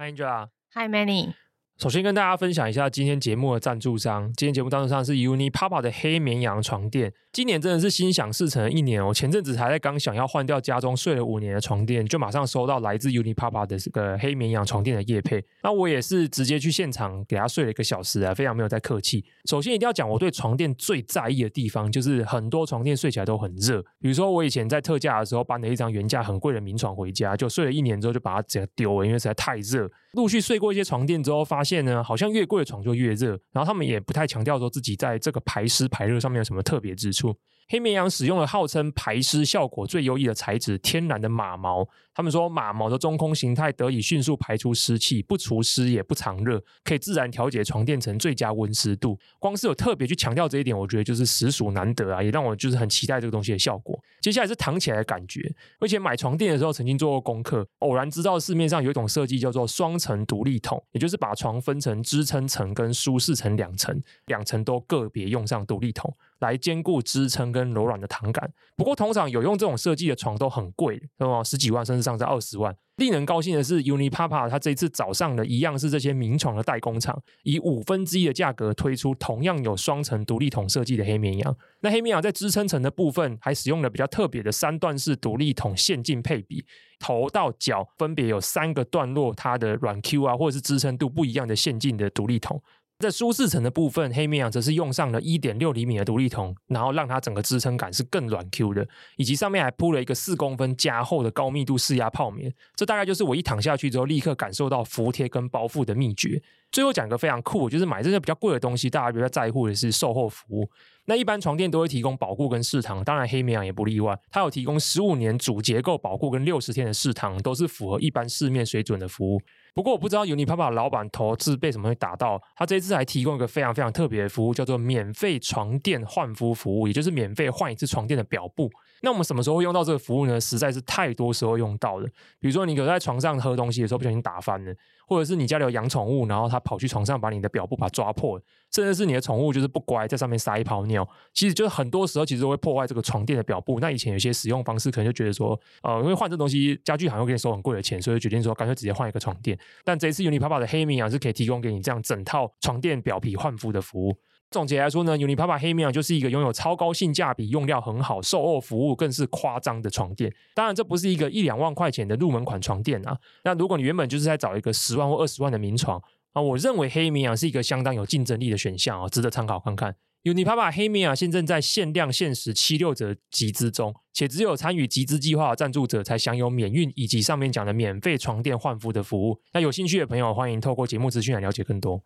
Hi Angela，Hi Many. 首先跟大家分享一下今天节目的赞助商。今天节目赞助商是 Unipapa 的黑绵羊床垫。今年真的是心想事成的一年哦！前阵子还在刚想要换掉家中睡了五年的床垫，就马上收到来自 Unipapa 的这个黑绵羊床垫的叶配。那我也是直接去现场给他睡了一个小时啊，非常没有在客气。首先一定要讲我对床垫最在意的地方，就是很多床垫睡起来都很热。比如说我以前在特价的时候搬了一张原价很贵的名床回家，就睡了一年之后就把它直接丢了，因为实在太热。陆续睡过一些床垫之后，发现呢，好像越贵的床就越热。然后他们也不太强调说自己在这个排湿排热上面有什么特别之处。黑绵羊使用了号称排湿效果最优异的材质——天然的马毛。他们说马毛的中空形态得以迅速排出湿气，不除湿也不藏热，可以自然调节床垫层最佳温湿度。光是有特别去强调这一点，我觉得就是实属难得啊，也让我就是很期待这个东西的效果。接下来是躺起来的感觉，而且买床垫的时候曾经做过功课，偶然知道市面上有一种设计叫做双层独立筒，也就是把床分成支撑层跟舒适层两层，两层都个别用上独立筒。来兼顾支撑跟柔软的躺感。不过，通常有用这种设计的床都很贵，那么十几万甚至上在二十万。令人高兴的是，Unipapa 它这一次找上的一样是这些名床的代工厂，以五分之一的价格推出同样有双层独立筒设计的黑绵羊。那黑绵羊在支撑层的部分还使用了比较特别的三段式独立筒线径配比，头到脚分别有三个段落，它的软 Q 啊或者是支撑度不一样的线径的独立筒。在舒适层的部分，黑绵羊则是用上了一点六厘米的独立筒，然后让它整个支撑感是更软 Q 的，以及上面还铺了一个四公分加厚的高密度释压泡棉。这大概就是我一躺下去之后立刻感受到服帖跟包覆的秘诀。最后讲一个非常酷，就是买这些比较贵的东西，大家比较在乎的是售后服务。那一般床垫都会提供保固跟试躺，当然黑绵羊也不例外，它有提供十五年主结构保固跟六十天的试躺，都是符合一般市面水准的服务。不过我不知道 Unipapa 老板头是被什么会打到，他这一次还提供一个非常非常特别的服务，叫做免费床垫换肤服务，也就是免费换一次床垫的表布。那我们什么时候会用到这个服务呢？实在是太多时候用到了。比如说你有在床上喝东西的时候不小心打翻了，或者是你家里有养宠物，然后它跑去床上把你的表布把它抓破，甚至是你的宠物就是不乖，在上面撒一泡尿，其实就是很多时候其实会破坏这个床垫的表布。那以前有些使用方式可能就觉得说，呃，因为换这东西家具行会给你收很贵的钱，所以决定说干脆直接换一个床垫。但这一次 Unipapa 的黑米啊是可以提供给你这样整套床垫表皮换肤的服务。总结来说呢，Unipapa 黑绵羊就是一个拥有超高性价比、用料很好、售后服务更是夸张的床垫。当然，这不是一个一两万块钱的入门款床垫啊。那如果你原本就是在找一个十万或二十万的名床啊，我认为黑绵羊是一个相当有竞争力的选项啊，值得参考看看。Unipapa 黑绵羊现正在限量限时七六折集资中，且只有参与集资计划的赞助者才享有免运以及上面讲的免费床垫换肤的服务。那有兴趣的朋友，欢迎透过节目资讯来了解更多。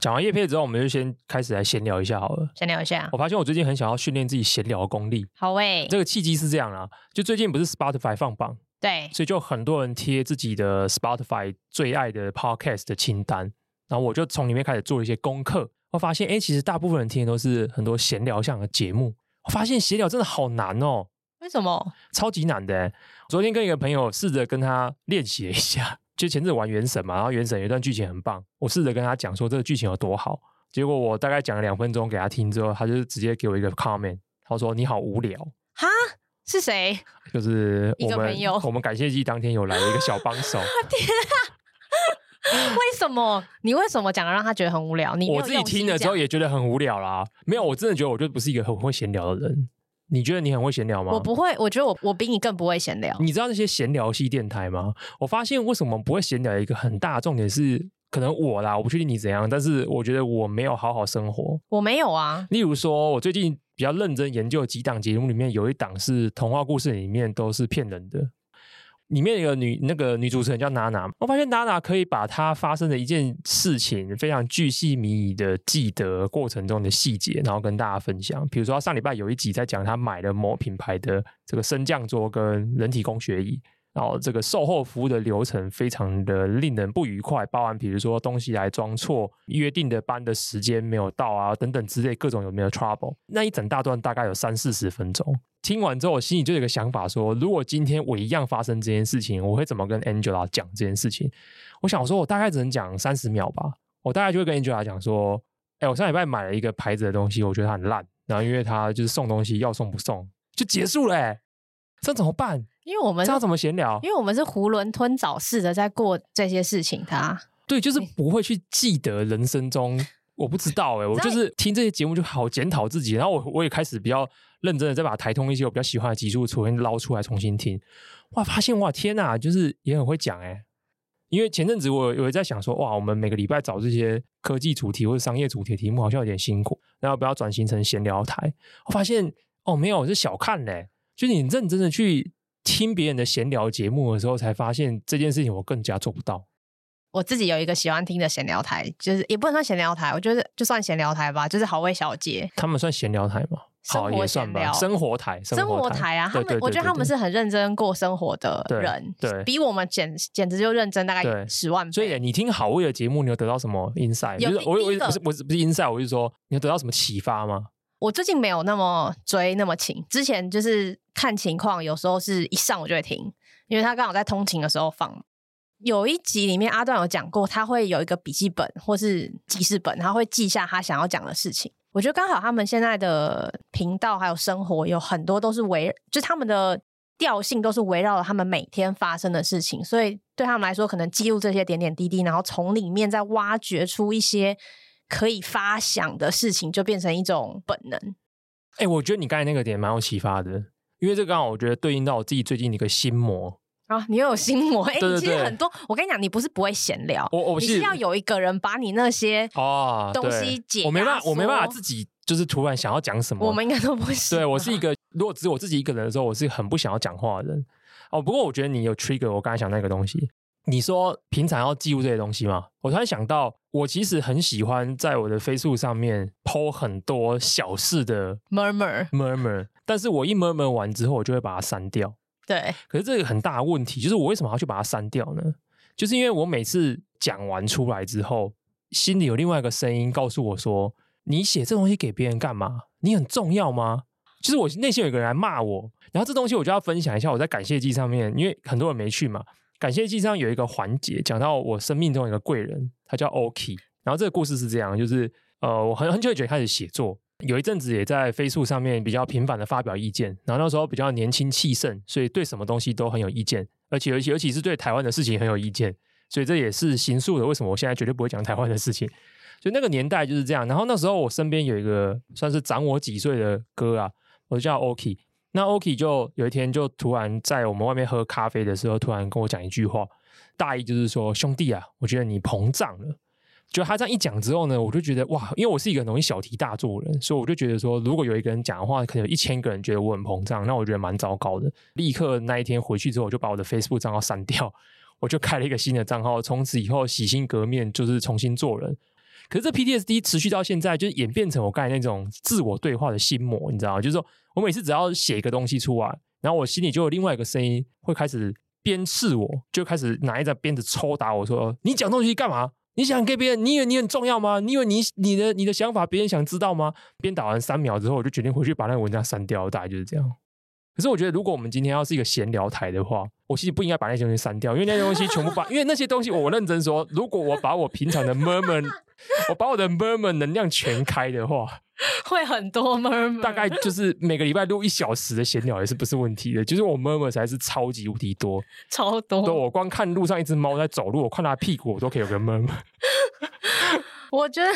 讲完叶片之后，我们就先开始来闲聊一下好了。闲聊一下，我发现我最近很想要训练自己闲聊的功力。好诶，这个契机是这样啊，就最近不是 Spotify 放榜，对，所以就很多人贴自己的 Spotify 最爱的 Podcast 的清单，然后我就从里面开始做一些功课。我发现，哎，其实大部分人听的都是很多闲聊向的节目。我发现闲聊真的好难哦。为什么？超级难的。昨天跟一个朋友试着跟他练习了一下。就前阵玩原神嘛，然后原神有一段剧情很棒，我试着跟他讲说这个剧情有多好，结果我大概讲了两分钟给他听之后，他就直接给我一个 comment，他说你好无聊。哈？是谁？就是我们一个朋友，我们感谢祭当天有来了一个小帮手。天啊！为什么？你为什么讲了让他觉得很无聊？你我自己听了之后也觉得很无聊啦。没有，我真的觉得我就不是一个很会闲聊的人。你觉得你很会闲聊吗？我不会，我觉得我我比你更不会闲聊。你知道那些闲聊系电台吗？我发现为什么不会闲聊，一个很大的重点是，可能我啦，我不确定你怎样，但是我觉得我没有好好生活。我没有啊。例如说，我最近比较认真研究几档节目，里面有一档是童话故事，里面都是骗人的。里面有个女那个女主持人叫娜娜，我发现娜娜可以把她发生的一件事情非常巨细靡遗的记得过程中的细节，然后跟大家分享。比如说，上礼拜有一集在讲她买了某品牌的这个升降桌跟人体工学椅。然后这个售后服务的流程非常的令人不愉快，包含比如说东西来装错、约定的班的时间没有到啊等等之类各种有没有 trouble，那一整大段大概有三四十分钟。听完之后，我心里就有个想法说，如果今天我一样发生这件事情，我会怎么跟 Angela 讲这件事情？我想说，我大概只能讲三十秒吧。我大概就会跟 Angela 讲说，哎，我上礼拜买了一个牌子的东西，我觉得它很烂，然后因为它就是送东西要送不送，就结束了。这怎么办？因为我们知道怎么闲聊？因为我们是囫囵吞枣似的在过这些事情，他对，就是不会去记得人生中，我不知道哎、欸，我就是听这些节目就好检讨自己，然后我我也开始比较认真的再把台通一些我比较喜欢的集数重新捞出来重新听，哇，发现哇天呐，就是也很会讲哎、欸。因为前阵子我有在想说，哇，我们每个礼拜找这些科技主题或者商业主题的题目好像有点辛苦，然后不要转型成闲聊台。我发现哦，没有，是小看嘞。就是你认真的去听别人的闲聊节目的时候，才发现这件事情我更加做不到。我自己有一个喜欢听的闲聊台，就是也不能算闲聊台，我觉得就算闲聊台吧，就是好味小姐。他们算闲聊台吗？生活闲聊，生活台，生活台啊！他们，我觉得他们是很认真过生活的人，对，比我们简简直就认真大概十万倍。所以你听好味的节目，你有得到什么 insight？就是我我不是不是不是 insight，我是说你有得到什么启发吗？我最近没有那么追那么勤，之前就是看情况，有时候是一上我就会听，因为他刚好在通勤的时候放。有一集里面阿段有讲过，他会有一个笔记本或是记事本，他会记下他想要讲的事情。我觉得刚好他们现在的频道还有生活有很多都是围，就他们的调性都是围绕着他们每天发生的事情，所以对他们来说，可能记录这些点点滴滴，然后从里面再挖掘出一些可以发想的事情，就变成一种本能。哎、欸，我觉得你刚才那个点蛮有启发的，因为这刚好我觉得对应到我自己最近的一个心魔。啊，你又有心魔？哎、其实很多。我跟你讲，你不是不会闲聊，我我是你是要有一个人把你那些哦东西解、哦。我没办法，我没办法自己就是突然想要讲什么。我们应该都不是。对，我是一个，如果只有我自己一个人的时候，我是很不想要讲话的人。哦，不过我觉得你有 trigger 我刚才想那个东西。你说平常要记录这些东西吗？我突然想到，我其实很喜欢在我的 Facebook 上面 po 很多小事的 murmur murmur，但是我一 murmur 完之后，我就会把它删掉。对，可是这个很大的问题就是我为什么要去把它删掉呢？就是因为我每次讲完出来之后，心里有另外一个声音告诉我说：“你写这东西给别人干嘛？你很重要吗？”就是我内心有一个人来骂我，然后这东西我就要分享一下。我在感谢祭上面，因为很多人没去嘛，感谢祭上有一个环节讲到我生命中一个贵人，他叫 Oki。然后这个故事是这样，就是呃，我很很久以前开始写作。有一阵子也在 Facebook 上面比较频繁的发表意见，然后那时候比较年轻气盛，所以对什么东西都很有意见，而且尤其尤其是对台湾的事情很有意见，所以这也是形塑的为什么我现在绝对不会讲台湾的事情。就那个年代就是这样。然后那时候我身边有一个算是长我几岁的哥啊，我就叫 Oki。那 Oki 就有一天就突然在我们外面喝咖啡的时候，突然跟我讲一句话，大意就是说：“兄弟啊，我觉得你膨胀了。”就他这样一讲之后呢，我就觉得哇，因为我是一个容易小题大做的人，所以我就觉得说，如果有一个人讲的话，可能有一千个人觉得我很膨胀，那我觉得蛮糟糕的。立刻那一天回去之后，我就把我的 Facebook 账号删掉，我就开了一个新的账号，从此以后洗心革面，就是重新做人。可是这 PTSD 持续到现在，就演变成我刚才那种自我对话的心魔，你知道吗？就是说我每次只要写一个东西出来，然后我心里就有另外一个声音会开始鞭笞我，就开始拿一张鞭子抽打我说：“你讲东西干嘛？”你想给别人？你以为你很重要吗？你以为你你的你的想法别人想知道吗？鞭打完三秒之后，我就决定回去把那个文章删掉，大概就是这样。可是我觉得，如果我们今天要是一个闲聊台的话，我其实不应该把那些东西删掉，因为那些东西全部把，因为那些东西我认真说，如果我把我平常的 murmur，我把我的 murmur 能量全开的话。会很多 murmur，大概就是每个礼拜录一小时的闲聊也是不是问题的。就是我 murmur 才是超级无敌多，超多。对，我光看路上一只猫在走路，我看它屁股，我都可以有个 murmur。我觉得，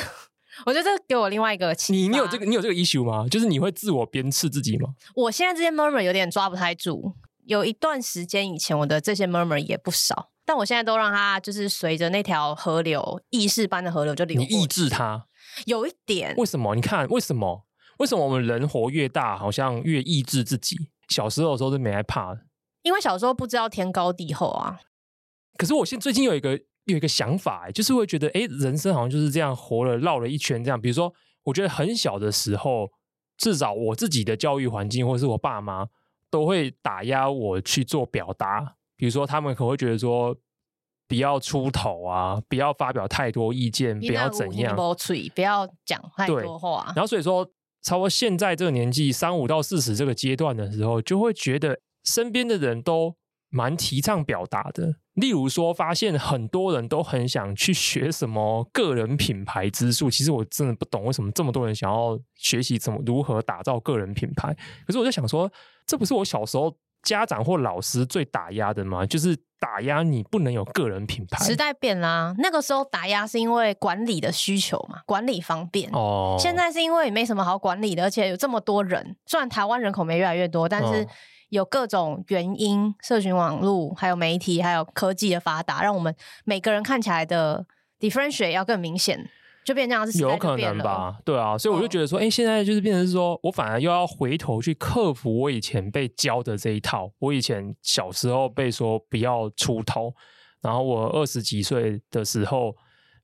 我觉得这给我另外一个启。你你有这个你有这个 issue 吗？就是你会自我鞭笞自己吗？我现在这些 murmur 有点抓不太住。有一段时间以前，我的这些 murmur 也不少，但我现在都让它就是随着那条河流，意识般的河流就流。你抑制它。有一点，为什么？你看，为什么？为什么我们人活越大，好像越抑制自己？小时候的时候都没害怕，因为小时候不知道天高地厚啊。可是我现最近有一个有一个想法，就是会觉得，哎，人生好像就是这样活了，绕了一圈这样。比如说，我觉得很小的时候，至少我自己的教育环境，或者是我爸妈，都会打压我去做表达。比如说，他们可能会觉得说。不要出头啊！不要发表太多意见，不要怎样，不要讲太多话。然后所以说，超过现在这个年纪，三五到四十这个阶段的时候，就会觉得身边的人都蛮提倡表达的。例如说，发现很多人都很想去学什么个人品牌之术。其实我真的不懂为什么这么多人想要学习怎么如何打造个人品牌。可是我就想说，这不是我小时候家长或老师最打压的吗？就是打压你不能有个人品牌。时代变啦，那个时候打压是因为管理的需求嘛，管理方便。哦，现在是因为没什么好管理的，而且有这么多人。虽然台湾人口没越来越多，但是有各种原因，哦、社群网络、还有媒体、还有科技的发达，让我们每个人看起来的 differentiate 要更明显。就变这样子，有可能吧？对啊，所以我就觉得说，哎、哦，现在就是变成是说我反而又要回头去克服我以前被教的这一套。我以前小时候被说不要出头，然后我二十几岁的时候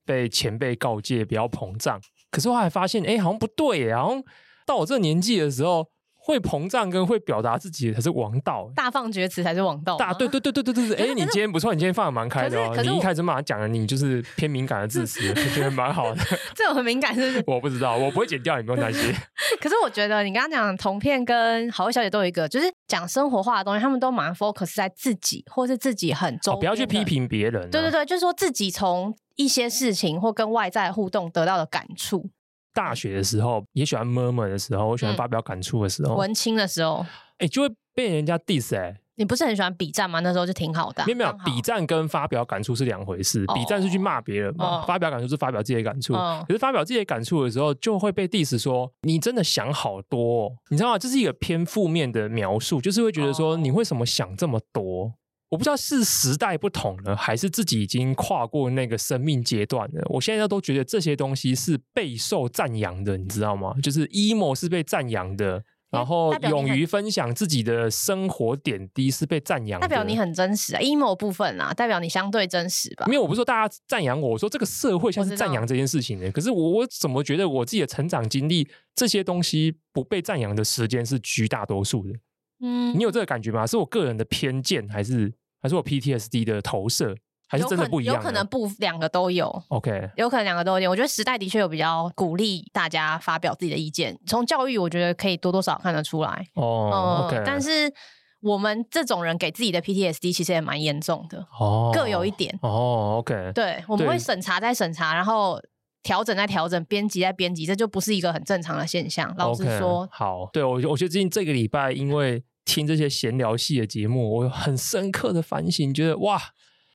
被前辈告诫不要膨胀。可是我还发现，哎，好像不对耶，好像到我这个年纪的时候。会膨胀跟会表达自己的才是王道，大放厥词才是王道。大对对对对对对对，哎，你今天不错，你今天放的蛮开的哦。你一开始马上讲了，你就是偏敏感的字词，我觉得蛮好的。这种很敏感是不是？我不知道，我不会剪掉，你不用担心。可是我觉得你刚刚讲同片跟好味小姐都有一个，就是讲生活化的东西，他们都蛮 focus 在自己，或是自己很重、哦，不要去批评别人、啊。对对对，就是说自己从一些事情或跟外在互动得到的感触。大学的时候也喜欢 murmur 的时候，我喜欢发表感触的时候，嗯、文青的时候，哎、欸，就会被人家 diss 哎、欸。你不是很喜欢比战吗？那时候就挺好的、啊。没有没有，比战跟发表感触是两回事。比战是去骂别人嘛，哦、发表感触是发表自己的感触。哦、可是发表自己的感触的时候，就会被 diss 说你真的想好多、哦，你知道吗？这是一个偏负面的描述，就是会觉得说你为什么想这么多？我不知道是时代不同了，还是自己已经跨过那个生命阶段了。我现在都觉得这些东西是备受赞扬的，你知道吗？就是 emo 是被赞扬的，然后勇于分享自己的生活点滴是被赞扬的。代表你很真实啊，emo 部分啊，代表你相对真实吧？没有，我不是说大家赞扬我，我说这个社会像是赞扬这件事情的。可是我我怎么觉得我自己的成长经历这些东西不被赞扬的时间是绝大多数的？嗯，你有这个感觉吗？是我个人的偏见还是？还是我 PTSD 的投射，还是真的不一样？有可能不两个都有。OK，有可能两个都有。我觉得时代的确有比较鼓励大家发表自己的意见，从教育我觉得可以多多少少看得出来。哦、oh. 嗯，但是我们这种人给自己的 PTSD 其实也蛮严重的。哦，oh, 各有一点。哦、oh,，OK，对，我们会审查再审查，然后调整再调整，编辑再编辑，这就不是一个很正常的现象。老实说，okay, 好，对我，我觉得最近这个礼拜因为。听这些闲聊系的节目，我有很深刻的反省，觉得哇，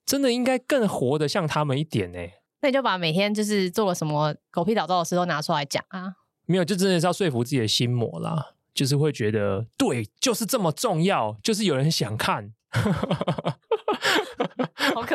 真的应该更活得像他们一点呢。那你就把每天就是做了什么狗屁倒灶的事都拿出来讲啊。没有，就真的是要说服自己的心魔啦，就是会觉得对，就是这么重要，就是有人想看。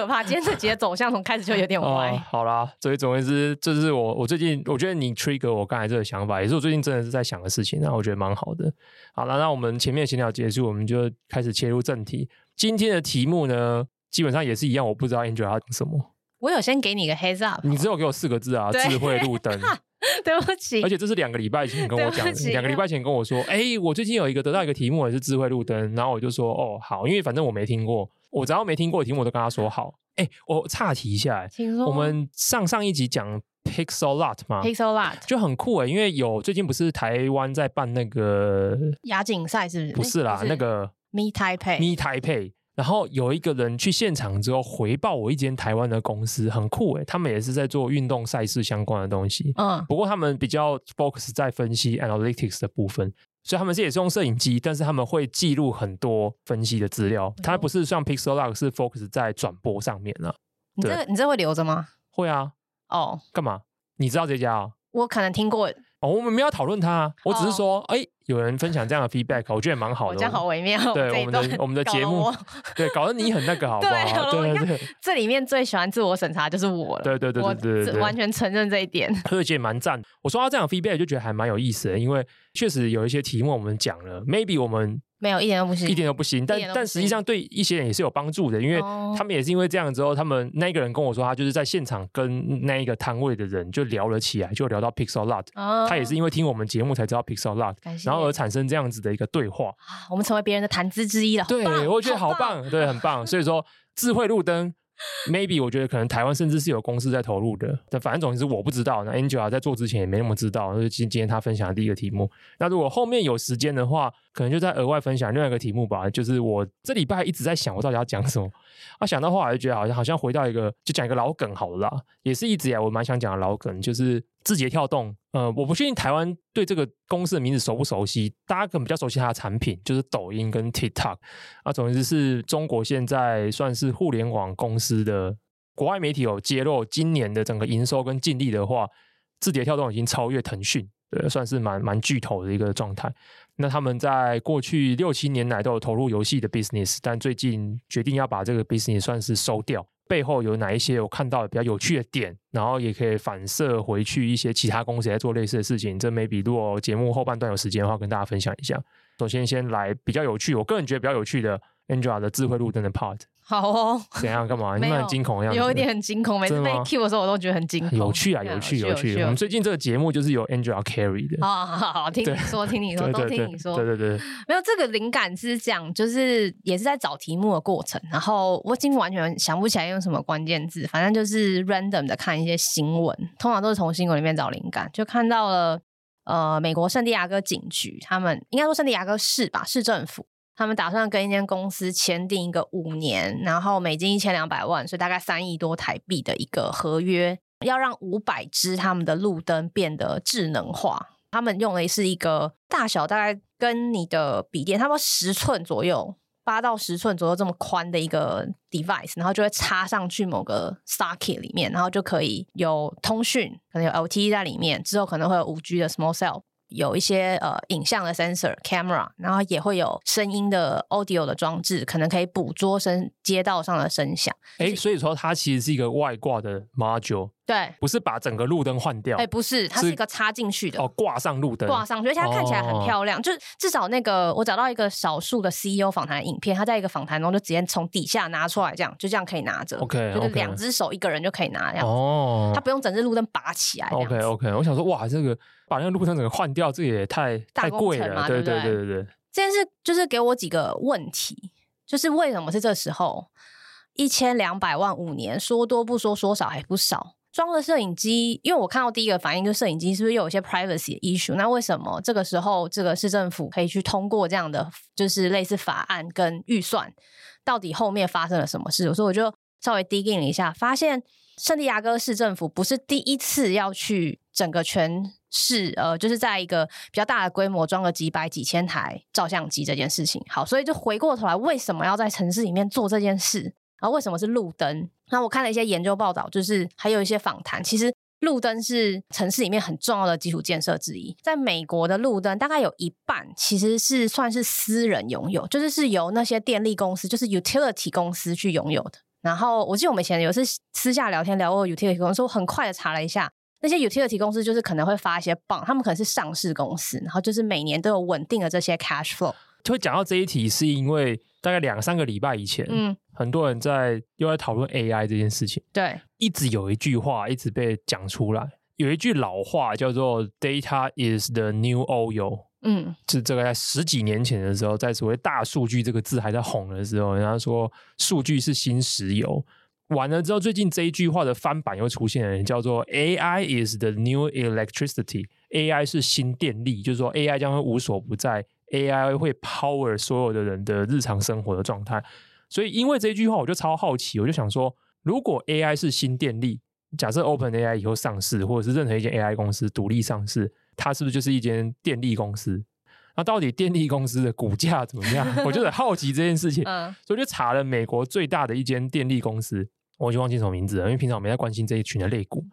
好可怕！今天这集的走向从开始就有点歪。哦、好啦，所以总而言之，这是我我最近我觉得你 trigger 我刚才这个想法，也是我最近真的是在想的事情，然后我觉得蛮好的。好了，那我们前面闲聊结束，我们就开始切入正题。今天的题目呢，基本上也是一样，我不知道 Angel 要讲什么。我有先给你个 heads up，你只有给我四个字啊，智慧路灯。对不起，而且这是两个礼拜前跟我讲的，两个礼拜前跟我说，哎、欸，我最近有一个得到一个题目，也是智慧路灯，然后我就说，哦，好，因为反正我没听过，我只要没听过的题目，我都跟他说好。哎、欸，我岔题一下，说我们上上一集讲 Pixel Lot 嘛，Pixel Lot 就很酷哎，因为有最近不是台湾在办那个亚锦赛，是不是？不是啦，是那个 Meet Taipei，Meet Taipei。然后有一个人去现场之后回报我一间台湾的公司，很酷诶，他们也是在做运动赛事相关的东西。嗯，不过他们比较 focus 在分析 analytics 的部分，所以他们是也是用摄影机，但是他们会记录很多分析的资料。它不是像 Pixellog 是 focus 在转播上面了。你这你这会留着吗？会啊。哦，干嘛？你知道这家啊？我可能听过。哦，我们没有讨论他，我只是说，哎、哦。有人分享这样的 feedback，我觉得也蛮好的。这样好微妙。对我们的我们的节目，对搞得你很那个，好不好？对对对。这里面最喜欢自我审查就是我了。对对对对对，完全承认这一点。而且蛮赞。我说到这样 feedback 就觉得还蛮有意思的，因为确实有一些题目我们讲了，maybe 我们。没有一点都不行，一点都不行。但但实际上对一些人也是有帮助的，因为他们也是因为这样之后，他们那个人跟我说，他就是在现场跟那一个摊位的人就聊了起来，就聊到 Pixel Lot。他也是因为听我们节目才知道 Pixel Lot，然后而产生这样子的一个对话。我们成为别人的谈资之一了。对，我觉得好棒，对，很棒。所以说，智慧路灯。Maybe 我觉得可能台湾甚至是有公司在投入的，但反正总之我不知道。那 Angela 在做之前也没那么知道，就是今今天他分享的第一个题目。那如果后面有时间的话，可能就再额外分享另外一个题目吧。就是我这礼拜一直在想，我到底要讲什么。啊，想到后来就觉得好像好像回到一个，就讲一个老梗好了。也是一直以来我蛮想讲的老梗，就是字节跳动，呃，我不确定台湾对这个公司的名字熟不熟悉，大家可能比较熟悉它的产品，就是抖音跟 TikTok 啊，总之是中国现在算是互联网公司的。国外媒体有揭露，今年的整个营收跟净利的话，字节跳动已经超越腾讯，对，算是蛮蛮巨头的一个状态。那他们在过去六七年来都有投入游戏的 business，但最近决定要把这个 business 算是收掉。背后有哪一些我看到比较有趣的点，然后也可以反射回去一些其他公司在做类似的事情。这 maybe 如果节目后半段有时间的话，跟大家分享一下。首先，先来比较有趣，我个人觉得比较有趣的 Angela 的智慧路灯的 part。好哦，怎样干嘛？你们很惊恐的样子，有一点很惊恐。每次被 cue 的时候，我都觉得很惊恐。有趣啊，有趣，有趣。我们最近这个节目就是有 Angela carry 的。好好好，听你说，听你说，都听你说。对对对，没有这个灵感是讲，就是也是在找题目的过程。然后我已经完全想不起来用什么关键字，反正就是 random 的看一些新闻，通常都是从新闻里面找灵感，就看到了呃，美国圣地亚哥警局，他们应该说圣地亚哥市吧，市政府。他们打算跟一间公司签订一个五年，然后美金一千两百万，所以大概三亿多台币的一个合约，要让五百支他们的路灯变得智能化。他们用的是一个大小大概跟你的笔电差不多十寸左右，八到十寸左右这么宽的一个 device，然后就会插上去某个 socket 里面，然后就可以有通讯，可能有 LTE 在里面，之后可能会有五 G 的 small cell。有一些呃影像的 sensor camera，然后也会有声音的 audio 的装置，可能可以捕捉声街道上的声响。哎、欸，所以说它其实是一个外挂的 module。对，不是把整个路灯换掉，哎，不是，它是一个插进去的哦，挂上路灯，挂上去，而且它看起来很漂亮。哦、就至少那个，我找到一个少数的 CEO 访谈的影片，他在一个访谈中就直接从底下拿出来，这样就这样可以拿着，OK，就是两只手一个人就可以拿这样哦，他不用整只路灯拔起来，OK OK。我想说，哇，这个把那个路灯整个换掉，这也太太贵了，对对对对对。这件事就是给我几个问题，就是为什么是这时候一千两百万五年，说多不说，说少还不少。装了摄影机，因为我看到第一个反应就是摄影机是不是又有一些 privacy 的 issue？那为什么这个时候这个市政府可以去通过这样的就是类似法案跟预算？到底后面发生了什么事？所以我就稍微 dig in 了一下，发现圣地亚哥市政府不是第一次要去整个全市，呃，就是在一个比较大的规模装了几百几千台照相机这件事情。好，所以就回过头来，为什么要在城市里面做这件事？然后为什么是路灯？那我看了一些研究报道，就是还有一些访谈。其实路灯是城市里面很重要的基础建设之一。在美国的路灯，大概有一半其实是算是私人拥有，就是是由那些电力公司，就是 utility 公司去拥有的。然后我记得我们以前有次私下聊天聊过 utility 公司，我很快的查了一下，那些 utility 公司就是可能会发一些 bond，他们可能是上市公司，然后就是每年都有稳定的这些 cash flow。就会讲到这一题，是因为大概两三个礼拜以前，嗯，很多人在又在讨论 AI 这件事情。对，一直有一句话一直被讲出来，有一句老话叫做 “data is the new oil”。嗯，是这个在十几年前的时候，在所谓大数据这个字还在红的时候，人家说数据是新石油。完了之后，最近这一句话的翻版又出现了，叫做 “AI is the new electricity”。AI 是新电力，就是说 AI 将会无所不在。AI 会 power 所有的人的日常生活的状态，所以因为这句话，我就超好奇，我就想说，如果 AI 是新电力，假设 OpenAI 以后上市，或者是任何一间 AI 公司独立上市，它是不是就是一间电力公司？那到底电力公司的股价怎么样？我就很好奇这件事情，所以我就查了美国最大的一间电力公司，我已经忘记什么名字了，因为平常我没在关心这一群的类股，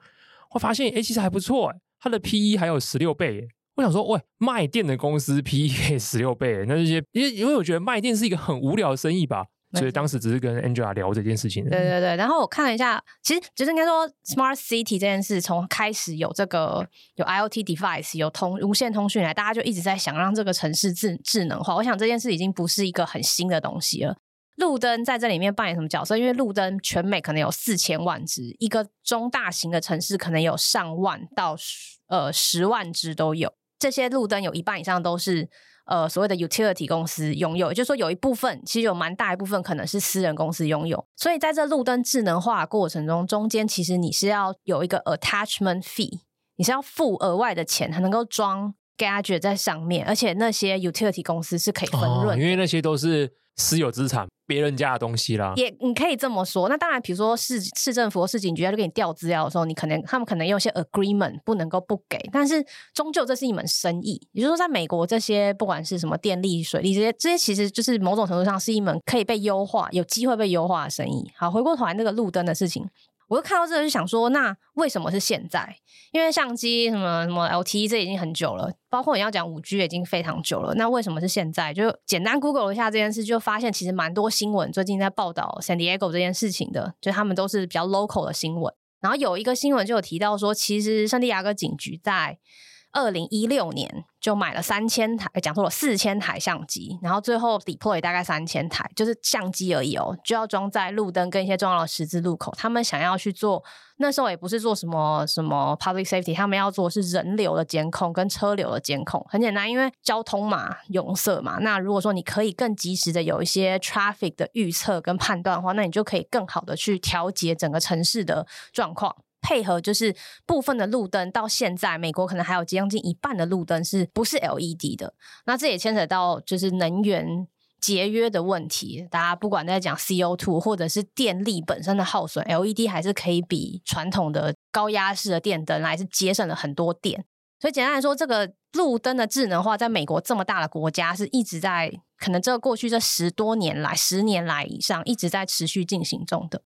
我发现哎、欸，其实还不错，它的 PE 还有十六倍。我想说，喂，卖电的公司 PE 可以十六倍，那这些，因为因为我觉得卖电是一个很无聊的生意吧，所以当时只是跟 Angela 聊这件事情。对对对，然后我看了一下，其实就是应该说，Smart City 这件事从开始有这个有 IoT device 有通无线通讯来，大家就一直在想让这个城市智智能化。我想这件事已经不是一个很新的东西了。路灯在这里面扮演什么角色？因为路灯全美可能有四千万只，一个中大型的城市可能有上万到呃十万只都有。这些路灯有一半以上都是呃所谓的 utility 公司拥有，也就是说有一部分其实有蛮大一部分可能是私人公司拥有。所以在这路灯智能化的过程中，中间其实你是要有一个 attachment fee，你是要付额外的钱才能够装 gadget 在上面，而且那些 utility 公司是可以分润，哦，因为那些都是私有资产，别人家的东西啦。也你可以这么说。那当然，比如说市市政府市警局要给你调资料的时候，你可能他们可能有些 agreement 不能够不给，但是终究这是一门生意。也就是说，在美国这些不管是什么电力、水利这些，这些其实就是某种程度上是一门可以被优化、有机会被优化的生意。好，回过头来那个路灯的事情。我就看到这个，就想说，那为什么是现在？因为相机什么什么 LTE 这已经很久了，包括你要讲五 G 已经非常久了。那为什么是现在？就简单 Google 一下这件事，就发现其实蛮多新闻最近在报道 San Diego 这件事情的，就他们都是比较 local 的新闻。然后有一个新闻就有提到说，其实圣地亚哥警局在。二零一六年就买了三千台，讲错了，四千台相机，然后最后 deploy 大概三千台，就是相机而已哦，就要装在路灯跟一些重要的十字路口。他们想要去做，那时候也不是做什么什么 public safety，他们要做是人流的监控跟车流的监控。很简单，因为交通嘛，拥塞嘛，那如果说你可以更及时的有一些 traffic 的预测跟判断的话，那你就可以更好的去调节整个城市的状况。配合就是部分的路灯，到现在美国可能还有将近一半的路灯是不是 LED 的？那这也牵扯到就是能源节约的问题。大家不管在讲 CO2 或者是电力本身的耗损，LED 还是可以比传统的高压式的电灯还是节省了很多电。所以简单来说，这个路灯的智能化在美国这么大的国家是一直在可能这过去这十多年来、十年来以上一直在持续进行中的。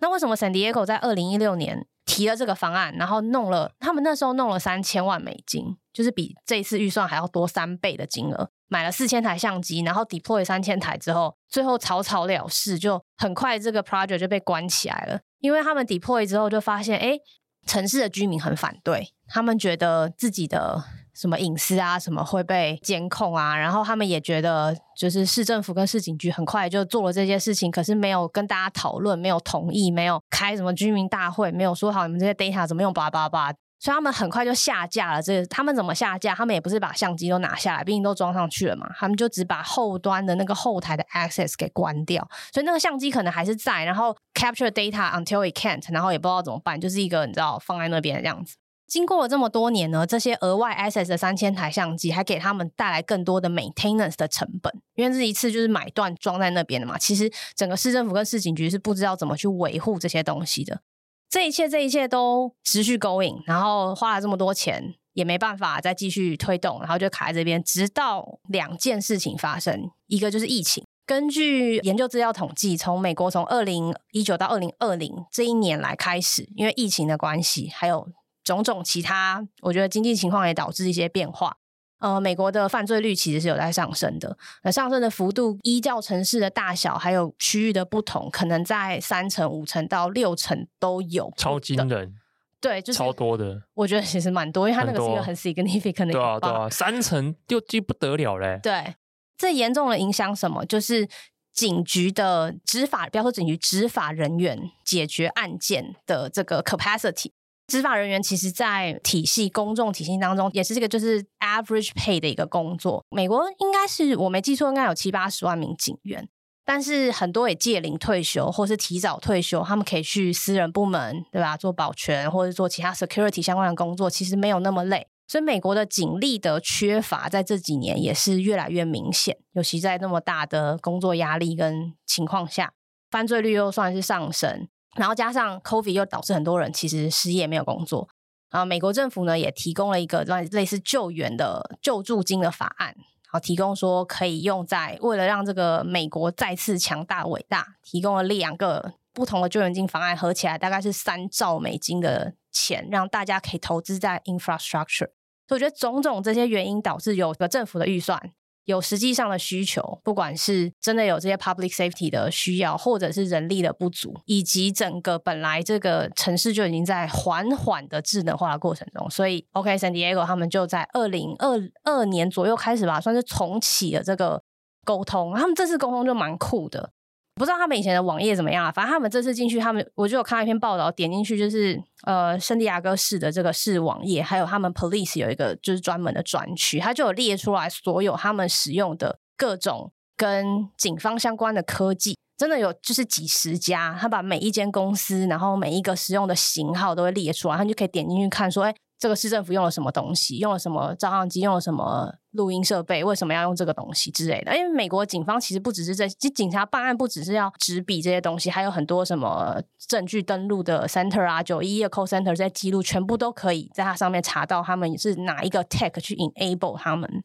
那为什么 San Diego 在二零一六年提了这个方案，然后弄了他们那时候弄了三千万美金，就是比这次预算还要多三倍的金额，买了四千台相机，然后 deploy 三千台之后，最后草草了事，就很快这个 project 就被关起来了，因为他们 deploy 之后就发现，哎，城市的居民很反对，他们觉得自己的。什么隐私啊，什么会被监控啊？然后他们也觉得，就是市政府跟市警局很快就做了这些事情，可是没有跟大家讨论，没有同意，没有开什么居民大会，没有说好你们这些 data 怎么用，叭叭叭，所以他们很快就下架了。这他们怎么下架？他们也不是把相机都拿下来，毕竟都装上去了嘛，他们就只把后端的那个后台的 access 给关掉，所以那个相机可能还是在，然后 capture data until it can't，然后也不知道怎么办，就是一个你知道放在那边的样子。经过了这么多年呢，这些额外 access 的三千台相机，还给他们带来更多的 maintenance 的成本，因为这一次就是买断装在那边的嘛。其实整个市政府跟市警局是不知道怎么去维护这些东西的。这一切，这一切都持续 going，然后花了这么多钱，也没办法再继续推动，然后就卡在这边，直到两件事情发生，一个就是疫情。根据研究资料统计，从美国从二零一九到二零二零这一年来开始，因为疫情的关系，还有种种其他，我觉得经济情况也导致一些变化。呃，美国的犯罪率其实是有在上升的，那上升的幅度依照城市的大小还有区域的不同，可能在三成、五成到六成都有。超惊人，对，就是超多的。我觉得其实蛮多，因为它那个是一个很 significant 的。对啊，对啊，三成就就不得了嘞。对，这严重的影响什么？就是警局的执法，不要说警局执法人员解决案件的这个 capacity。执法人员其实，在体系、公众体系当中，也是这个就是 average pay 的一个工作。美国应该是我没记错，应该有七八十万名警员，但是很多也届龄退休或是提早退休，他们可以去私人部门，对吧？做保全或者做其他 security 相关的工作，其实没有那么累。所以，美国的警力的缺乏，在这几年也是越来越明显，尤其在那么大的工作压力跟情况下，犯罪率又算是上升。然后加上 COVID 又导致很多人其实失业没有工作，然后美国政府呢也提供了一个类似救援的救助金的法案，好提供说可以用在为了让这个美国再次强大伟大，提供了两个不同的救援金方案，合起来大概是三兆美金的钱，让大家可以投资在 infrastructure。所以我觉得种种这些原因导致有个政府的预算。有实际上的需求，不管是真的有这些 public safety 的需要，或者是人力的不足，以及整个本来这个城市就已经在缓缓的智能化的过程中，所以 OK San Diego 他们就在二零二二年左右开始吧，算是重启了这个沟通。他们这次沟通就蛮酷的。不知道他们以前的网页怎么样啊？反正他们这次进去，他们我就有看到一篇报道，点进去就是呃，圣地亚哥市的这个市网页，还有他们 police 有一个就是专门的专区，他就有列出来所有他们使用的各种跟警方相关的科技，真的有就是几十家，他把每一间公司，然后每一个使用的型号都会列出来，他就可以点进去看说，哎，这个市政府用了什么东西，用了什么照相机，用了什么录音设备，为什么要用这个东西之类的。因为美国警方其实不只是这，警察办案不只是要纸笔这些东西，还有很多什么证据登录的 center 啊，九一一的 call center 这些记录，全部都可以在它上面查到他们是哪一个 tech 去 enable 他们。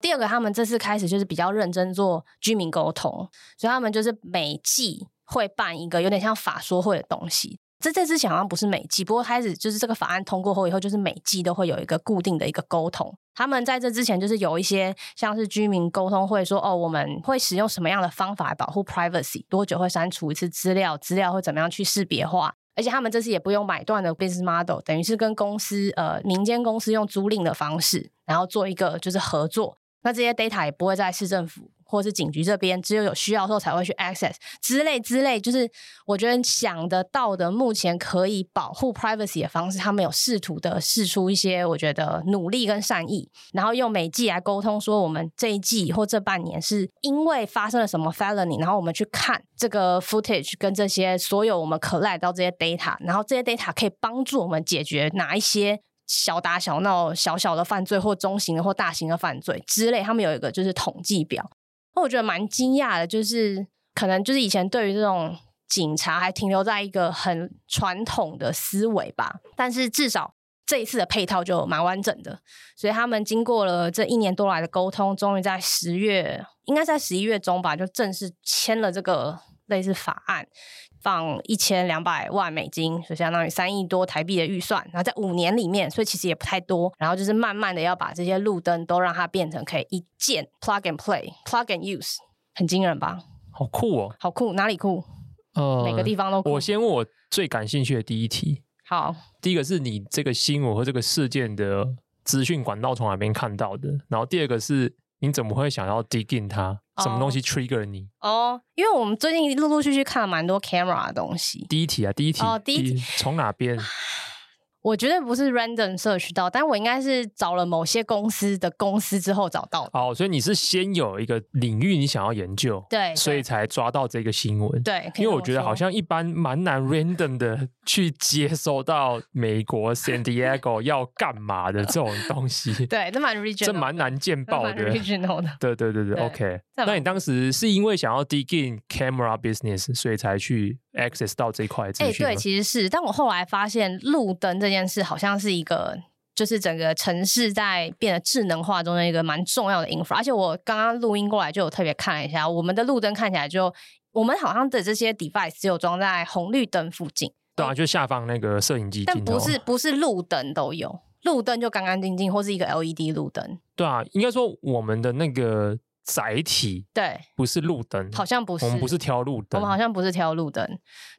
第二个，他们这次开始就是比较认真做居民沟通，所以他们就是每季会办一个有点像法说会的东西。这这之前好像不是每季，不过开始就是这个法案通过后以后，就是每季都会有一个固定的一个沟通。他们在这之前就是有一些像是居民沟通会说，哦，我们会使用什么样的方法保护 privacy，多久会删除一次资料，资料会怎么样去识别化，而且他们这次也不用买断的 business model，等于是跟公司呃民间公司用租赁的方式，然后做一个就是合作，那这些 data 也不会在市政府。或是警局这边，只有有需要的时候才会去 access 之类之类，就是我觉得想得到的，目前可以保护 privacy 的方式，他们有试图的试出一些我觉得努力跟善意，然后用每季来沟通，说我们这一季或这半年是因为发生了什么 felony，然后我们去看这个 footage 跟这些所有我们 collect 到这些 data，然后这些 data 可以帮助我们解决哪一些。小打小闹、小小的犯罪，或中型的或大型的犯罪之类，他们有一个就是统计表。我觉得蛮惊讶的，就是可能就是以前对于这种警察还停留在一个很传统的思维吧，但是至少这一次的配套就蛮完整的，所以他们经过了这一年多来的沟通，终于在十月，应该在十一月中吧，就正式签了这个类似法案。放一千两百万美金，所以相当于三亿多台币的预算，然后在五年里面，所以其实也不太多。然后就是慢慢的要把这些路灯都让它变成可以一键 plug and play、plug and use，很惊人吧？好酷哦！好酷，哪里酷？呃，每个地方都酷。我先问我最感兴趣的第一题。好，第一个是你这个新闻和这个事件的资讯管道从哪边看到的？然后第二个是你怎么会想要 dig in 它？什么东西 trigger 你？哦，oh, 因为我们最近陆陆续续看了蛮多 camera 的东西。第一题啊，第一题，哦，第一题从哪边？我觉得不是 random search 到，但我应该是找了某些公司的公司之后找到的。哦，所以你是先有一个领域你想要研究，对，所以才抓到这个新闻。对，因为我觉得好像一般蛮难 random 的去接收到美国 San Diego 要干嘛的这种东西。对，这蛮 regional，这蛮难见报的。regional 的。对对对对，对，OK。那你当时是因为想要 dig in camera business，所以才去 access 到这块资讯？哎、欸，对，其实是。但我后来发现路灯这件事好像是一个，就是整个城市在变得智能化中的一个蛮重要的 infra。而且我刚刚录音过来就有特别看了一下，我们的路灯看起来就，我们好像的这些 device 只有装在红绿灯附近。对啊，就下方那个摄影机。但不是不是路灯都有，路灯就干干净净，或是一个 LED 路灯。对啊，应该说我们的那个。载体对，不是路灯，好像不是，我们不是挑路灯，我们好像不是挑路灯。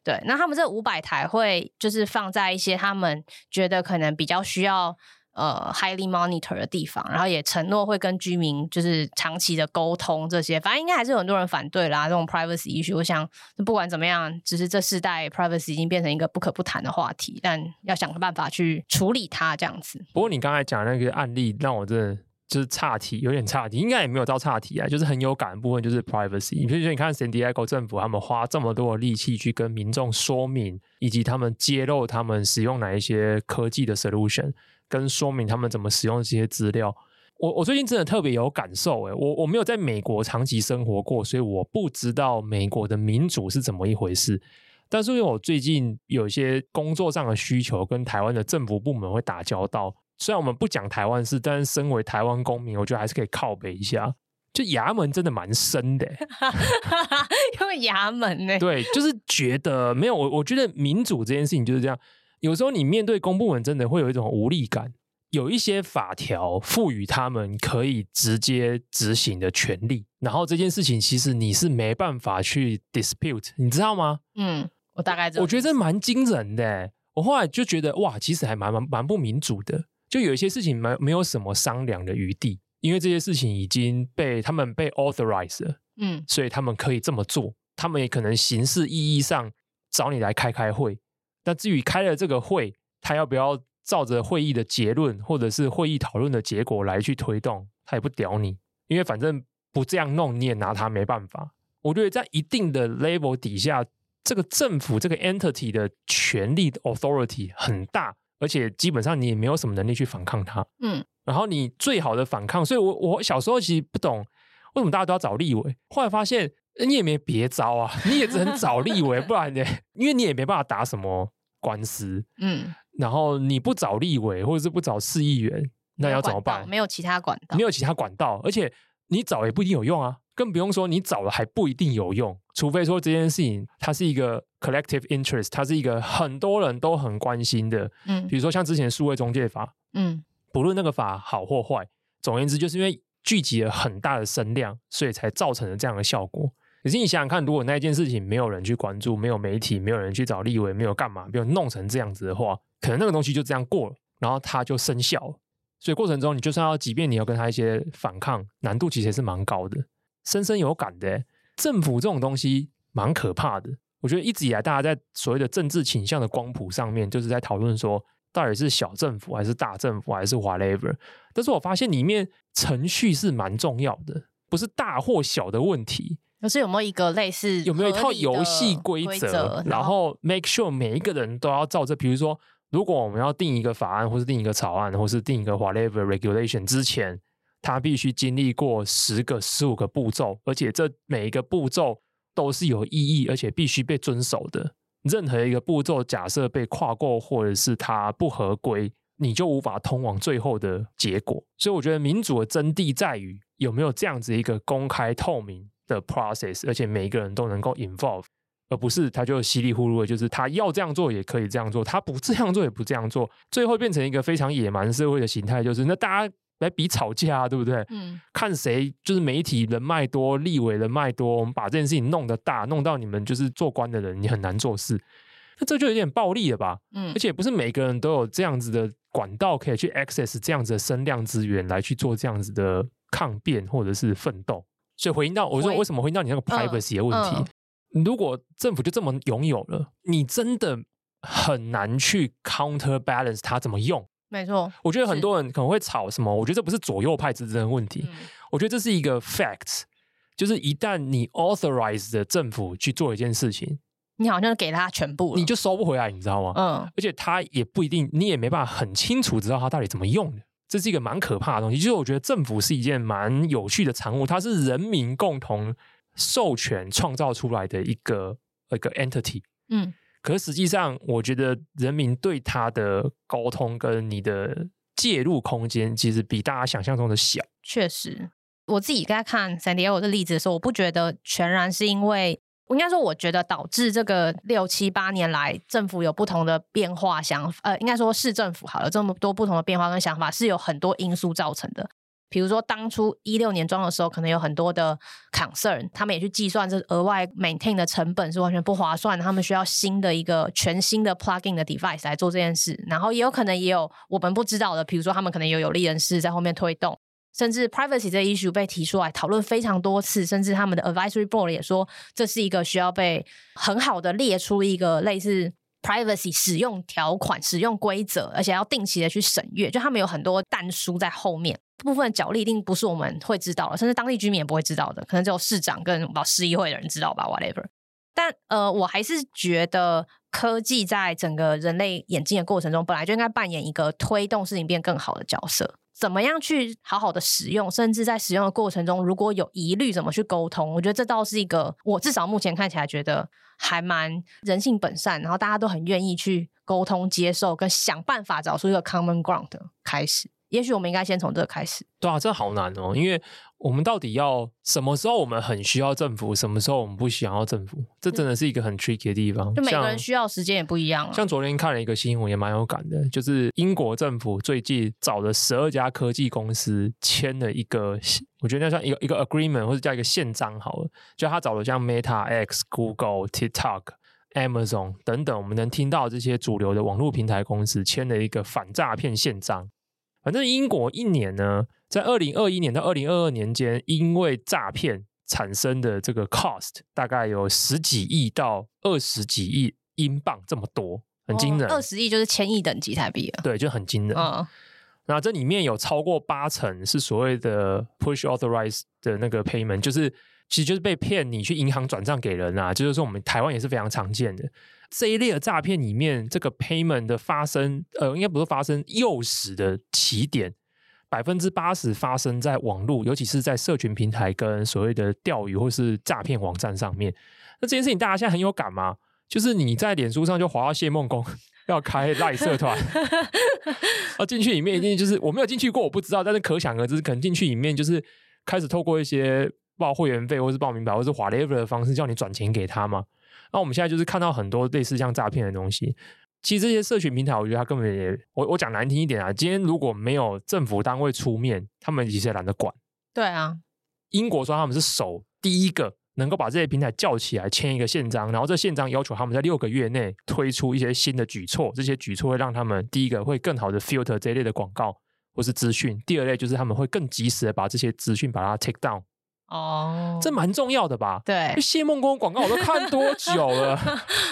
对，那他们这五百台会就是放在一些他们觉得可能比较需要呃 highly monitor 的地方，然后也承诺会跟居民就是长期的沟通这些。反正应该还是有很多人反对啦，这种 privacy issue。我想不管怎么样，只是这世代 privacy 已经变成一个不可不谈的话题，但要想个办法去处理它这样子。不过你刚才讲那个案例让我真的。就是差题，有点差题，应该也没有到差题啊。就是很有感的部分，就是 privacy。比如说，你看 San Diego 政府，他们花这么多的力气去跟民众说明，以及他们揭露他们使用哪一些科技的 solution，跟说明他们怎么使用这些资料。我我最近真的特别有感受，诶，我我没有在美国长期生活过，所以我不知道美国的民主是怎么一回事。但是因为我最近有一些工作上的需求，跟台湾的政府部门会打交道。虽然我们不讲台湾事，但是身为台湾公民，我觉得还是可以靠北一下。就衙门真的蛮深的，因为衙门呢，对，就是觉得没有我，我觉得民主这件事情就是这样。有时候你面对公部门，真的会有一种无力感。有一些法条赋予他们可以直接执行的权利，然后这件事情其实你是没办法去 dispute，你知道吗？嗯，我大概知道。我觉得这蛮惊人的。我后来就觉得哇，其实还蛮蛮蛮不民主的。就有一些事情没没有什么商量的余地，因为这些事情已经被他们被 authorize 了，嗯，所以他们可以这么做。他们也可能形式意义上找你来开开会，那至于开了这个会，他要不要照着会议的结论或者是会议讨论的结果来去推动，他也不屌你，因为反正不这样弄你也拿他没办法。我觉得在一定的 level 底下，这个政府这个 entity 的权力的 authority 很大。而且基本上你也没有什么能力去反抗他。嗯，然后你最好的反抗，所以我我小时候其实不懂为什么大家都要找立委，后来发现你也没别招啊，你也只能找立委，不然呢，因为你也没办法打什么官司，嗯，然后你不找立委或者是不找市议员，那要怎么办？没有其他管道，没有其他管道，而且你找也不一定有用啊，更不用说你找了还不一定有用，除非说这件事情它是一个 collective interest，它是一个很多人都很关心的，嗯，比如说像之前数位中介法，嗯。不论那个法好或坏，总而言之，就是因为聚集了很大的声量，所以才造成了这样的效果。可是你想想看，如果那件事情没有人去关注，没有媒体，没有人去找立委，没有干嘛，没有弄成这样子的话，可能那个东西就这样过了，然后它就生效了。所以过程中，你就算要，即便你要跟他一些反抗，难度其实也是蛮高的。深深有感的，政府这种东西蛮可怕的。我觉得一直以来，大家在所谓的政治倾向的光谱上面，就是在讨论说。到底是小政府还是大政府还是 whatever？但是我发现里面程序是蛮重要的，不是大或小的问题，可是有没有一个类似有没有一套游戏规则，然后 make sure 每一个人都要照着。比如说，如果我们要定一个法案，或是定一个草案，或是定一个 whatever regulation 之前，它必须经历过十个、十五个步骤，而且这每一个步骤都是有意义，而且必须被遵守的。任何一个步骤，假设被跨过，或者是它不合规，你就无法通往最后的结果。所以，我觉得民主的真谛在于有没有这样子一个公开透明的 process，而且每一个人都能够 involve，而不是他就稀里糊涂的，就是他要这样做也可以这样做，他不这样做也不这样做，最后变成一个非常野蛮社会的形态，就是那大家。来比吵架啊，对不对？嗯，看谁就是媒体人脉多，立委人脉多，我们把这件事情弄得大，弄到你们就是做官的人，你很难做事。那这就有点暴力了吧？嗯，而且不是每个人都有这样子的管道可以去 access 这样子的声量资源来去做这样子的抗辩或者是奋斗。所以回应到我说，为什么回应到你那个 privacy 的问题？如果政府就这么拥有了，你真的很难去 counterbalance 它怎么用。没错，我觉得很多人可能会吵什么，我觉得这不是左右派之争的问题，嗯、我觉得这是一个 fact，就是一旦你 authorize 的政府去做一件事情，你好像给他全部了，你就收不回来，你知道吗？嗯，而且他也不一定，你也没办法很清楚知道他到底怎么用的，这是一个蛮可怕的东西。就是我觉得政府是一件蛮有趣的产物，它是人民共同授权创造出来的一个一个 entity，嗯。可实际上，我觉得人民对他的沟通跟你的介入空间，其实比大家想象中的小。确实，我自己在看 San Diego 的例子的时候，我不觉得全然是因为，我应该说，我觉得导致这个六七八年来政府有不同的变化想法，呃，应该说市政府好了这么多不同的变化跟想法，是有很多因素造成的。比如说，当初一六年装的时候，可能有很多的 concern，他们也去计算这额外 maintain 的成本是完全不划算，他们需要新的一个全新的 plugin 的 device 来做这件事。然后也有可能也有我们不知道的，比如说他们可能有有利人士在后面推动，甚至 privacy 这 issue 被提出来讨论非常多次，甚至他们的 advisory board 也说这是一个需要被很好的列出一个类似 privacy 使用条款、使用规则，而且要定期的去审阅，就他们有很多弹书在后面。部分的角力一定不是我们会知道的，甚至当地居民也不会知道的，可能只有市长跟老市议会的人知道吧，whatever。但呃，我还是觉得科技在整个人类演进的过程中，本来就应该扮演一个推动事情变更好的角色。怎么样去好好的使用，甚至在使用的过程中，如果有疑虑，怎么去沟通？我觉得这倒是一个我至少目前看起来觉得还蛮人性本善，然后大家都很愿意去沟通、接受跟想办法找出一个 common ground 的开始。也许我们应该先从这个开始。对啊，这好难哦，因为我们到底要什么时候我们很需要政府，什么时候我们不想要政府？这真的是一个很 tricky 的地方。就每个人需要时间也不一样啊。像昨天看了一个新闻，也蛮有感的，就是英国政府最近找了十二家科技公司签了一个，我觉得那像一个一个 agreement 或者叫一个宪章好了，就他找了像 Meta、X、Google、TikTok、Amazon 等等，我们能听到这些主流的网络平台公司签了一个反诈骗宪章。反正英国一年呢，在二零二一年到二零二二年间，因为诈骗产生的这个 cost 大概有十几亿到二十几亿英镑这么多，很惊人。二十亿就是千亿等级台币了。对，就很惊人。嗯，那这里面有超过八成是所谓的 push authorized 的那个 payment，就是其实就是被骗，你去银行转账给人啊，就是说我们台湾也是非常常见的。这一类的诈骗里面，这个 payment 的发生，呃，应该不是发生，诱使的起点，百分之八十发生在网络，尤其是在社群平台跟所谓的钓鱼或是诈骗网站上面。那这件事情大家现在很有感吗？就是你在脸书上就滑到谢梦工要开赖社团，啊，进去里面一定就是我没有进去过，我不知道，但是可想而知，可能进去里面就是开始透过一些报会员费或是报名表或是 whatever 的方式叫你转钱给他嘛。那我们现在就是看到很多类似像诈骗的东西。其实这些社群平台，我觉得它根本也，我我讲难听一点啊，今天如果没有政府单位出面，他们其实也懒得管。对啊，英国说他们是首第一个能够把这些平台叫起来签一个宪章，然后这宪章要求他们在六个月内推出一些新的举措，这些举措会让他们第一个会更好的 filter 这一类的广告或是资讯，第二类就是他们会更及时的把这些资讯把它 take down。哦，oh, 这蛮重要的吧？对，谢梦工广告我都看多久了？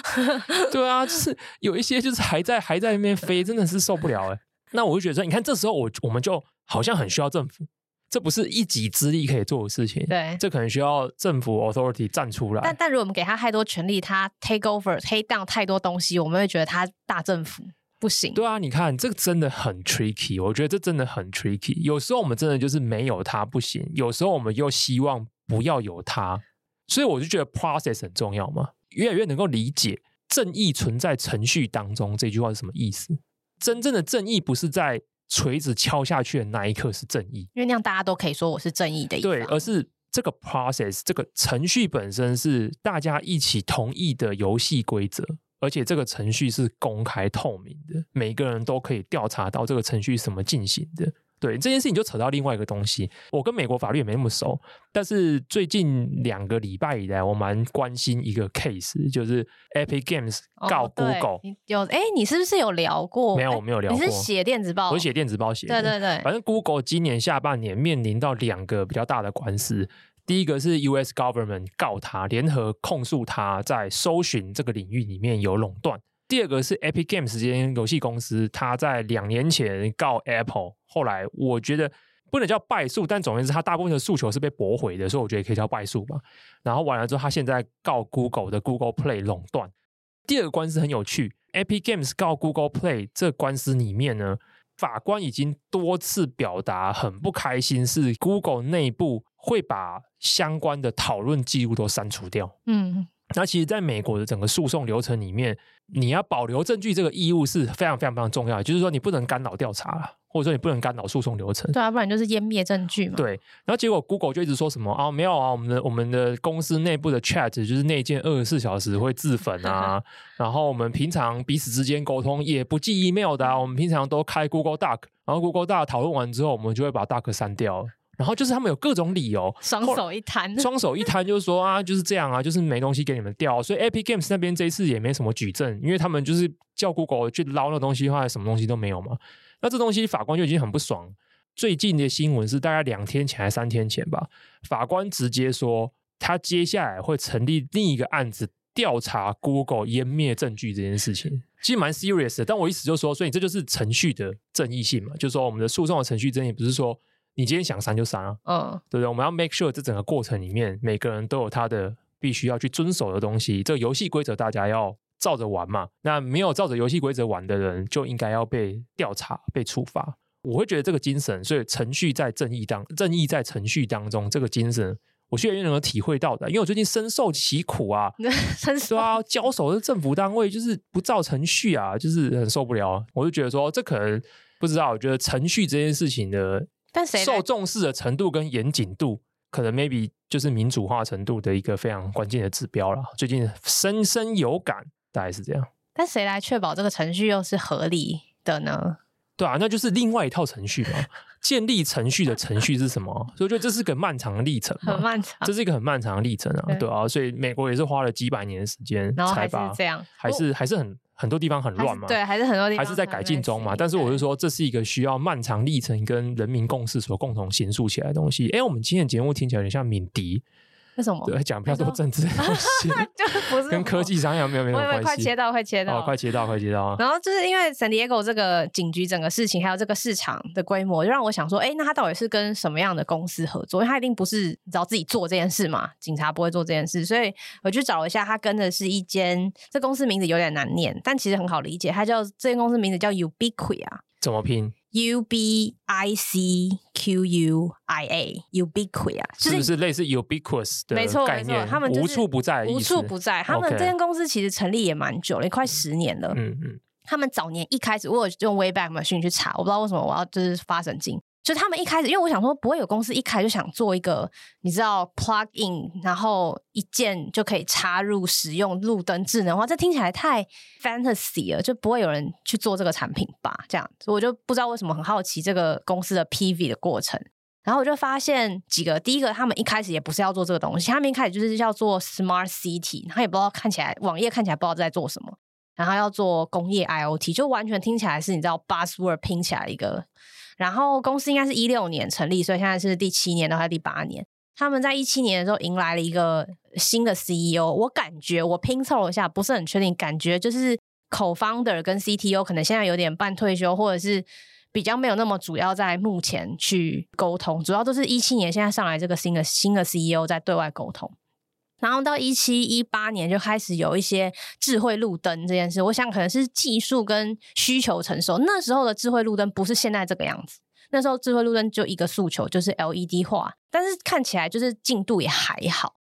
对啊，就是有一些就是还在还在那边飞，真的是受不了哎。那我就觉得说，你看这时候我我们就好像很需要政府，这不是一己之力可以做的事情。对，这可能需要政府 authority 站出来。但但如果我们给他太多权力，他 take over take down 太多东西，我们会觉得他大政府。不行，对啊，你看这个真的很 tricky，我觉得这真的很 tricky。有时候我们真的就是没有它不行，有时候我们又希望不要有它，所以我就觉得 process 很重要嘛。越来越能够理解正义存在程序当中这句话是什么意思。真正的正义不是在锤子敲下去的那一刻是正义，因为那样大家都可以说我是正义的一方。对，而是这个 process 这个程序本身是大家一起同意的游戏规则。而且这个程序是公开透明的，每个人都可以调查到这个程序是怎么进行的。对，这件事情就扯到另外一个东西。我跟美国法律也没那么熟，但是最近两个礼拜以来，我蛮关心一个 case，就是 Epic Games 告 Google。哦、有哎，你是不是有聊过？没有，我没有聊过。你是写电子报？我写电子报写的。对对对。反正 Google 今年下半年面临到两个比较大的官司。第一个是 U.S. Government 告他，联合控诉他在搜寻这个领域里面有垄断。第二个是 Epic Games 这间游戏公司，他在两年前告 Apple，后来我觉得不能叫败诉，但总而言之他大部分的诉求是被驳回的，所以我觉得可以叫败诉吧。然后完了之后，他现在告 Google 的 Google Play 垄断。第二个官司很有趣，Epic Games 告 Google Play 这官司里面呢，法官已经多次表达很不开心，是 Google 内部。会把相关的讨论记录都删除掉。嗯，那其实，在美国的整个诉讼流程里面，你要保留证据这个义务是非常非常非常重要的，就是说你不能干扰调查，或者说你不能干扰诉讼流程。对啊，不然就是湮灭证据嘛。对，然后结果 Google 就一直说什么啊，没有啊，我们的我们的公司内部的 chat 就是内建二十四小时会自焚啊，然后我们平常彼此之间沟通也不寄 email 的啊，我们平常都开 Google Doc，然后 Google Doc 讨论完之后，我们就会把 Doc 删掉。然后就是他们有各种理由，双手一摊，双手一摊就是说啊，就是这样啊，就是没东西给你们调，所以 Epic Games 那边这一次也没什么举证，因为他们就是叫 Google 去捞那东西的话，什么东西都没有嘛。那这东西法官就已经很不爽。最近的新闻是大概两天前还三天前吧，法官直接说他接下来会成立另一个案子调查 Google 湮灭证据这件事情，其实蛮 serious 的。但我意思就是说，所以这就是程序的正义性嘛，就是说我们的诉讼的程序正义不是说。你今天想删就删啊，嗯，对不对？我们要 make sure 这整个过程里面，每个人都有他的必须要去遵守的东西。这个游戏规则大家要照着玩嘛。那没有照着游戏规则玩的人，就应该要被调查、被处罚。我会觉得这个精神，所以程序在正义当正义在程序当中，这个精神，我越来越能够体会到的。因为我最近深受其苦啊，深受啊，交手的政府单位就是不照程序啊，就是很受不了。我就觉得说，这可能不知道。我觉得程序这件事情的。但谁受重视的程度跟严谨度，可能 maybe 就是民主化程度的一个非常关键的指标了。最近深深有感，大概是这样。但谁来确保这个程序又是合理的呢？对啊，那就是另外一套程序嘛。建立程序的程序是什么？所以我觉得这是个漫长的历程，很漫长，这是一个很漫长的历程啊。对，对啊，所以美国也是花了几百年的时间才把这样，还是还是很。很多地方很乱嘛，对，还是很多地方还是在改进中嘛。但是我是说，这是一个需要漫长历程跟人民共识所共同形塑起来的东西。哎，我们今天的节目听起来有点像敏迪。为什么？对，讲比较多政治的 东西，就不是跟科技商有没有没有关系？快切到，快切到，快切到，快切到。然后就是因为 San Diego 这个警局整个事情，还有这个市场的规模，就让我想说，哎，那他到底是跟什么样的公司合作？因为他一定不是只要自己做这件事嘛，警察不会做这件事，所以我去找了一下，他跟的是一间，这公司名字有点难念，但其实很好理解，它叫这间公司名字叫 Ubiqui 啊。怎么拼 U B I C Q U I A，Ubiquia，是不是类似 ubiquitous 的没错概念？没错，他们、就是、无处不在，无处不在。他们这间公司其实成立也蛮久了，也快十年了。嗯嗯，他们早年一开始，我有用 Wayback Machine 去查，我不知道为什么我要就是发神经。就他们一开始，因为我想说，不会有公司一开就想做一个，你知道，plug in，然后一键就可以插入使用路灯智能化，这听起来太 fantasy 了，就不会有人去做这个产品吧？这样子，我就不知道为什么很好奇这个公司的 PV 的过程。然后我就发现几个，第一个，他们一开始也不是要做这个东西，他们一开始就是要做 smart city，他也不知道看起来网页看起来不知道在做什么，然后要做工业 IoT，就完全听起来是你知道 buzzword 拼起来一个。然后公司应该是一六年成立，所以现在是第七年，然后第八年。他们在一七年的时候迎来了一个新的 CEO，我感觉我拼凑了一下，不是很确定，感觉就是 co-founder 跟 CTO 可能现在有点半退休，或者是比较没有那么主要在目前去沟通，主要都是一七年现在上来这个新的新的 CEO 在对外沟通。然后到一七一八年就开始有一些智慧路灯这件事，我想可能是技术跟需求成熟。那时候的智慧路灯不是现在这个样子，那时候智慧路灯就一个诉求，就是 LED 化，但是看起来就是进度也还好。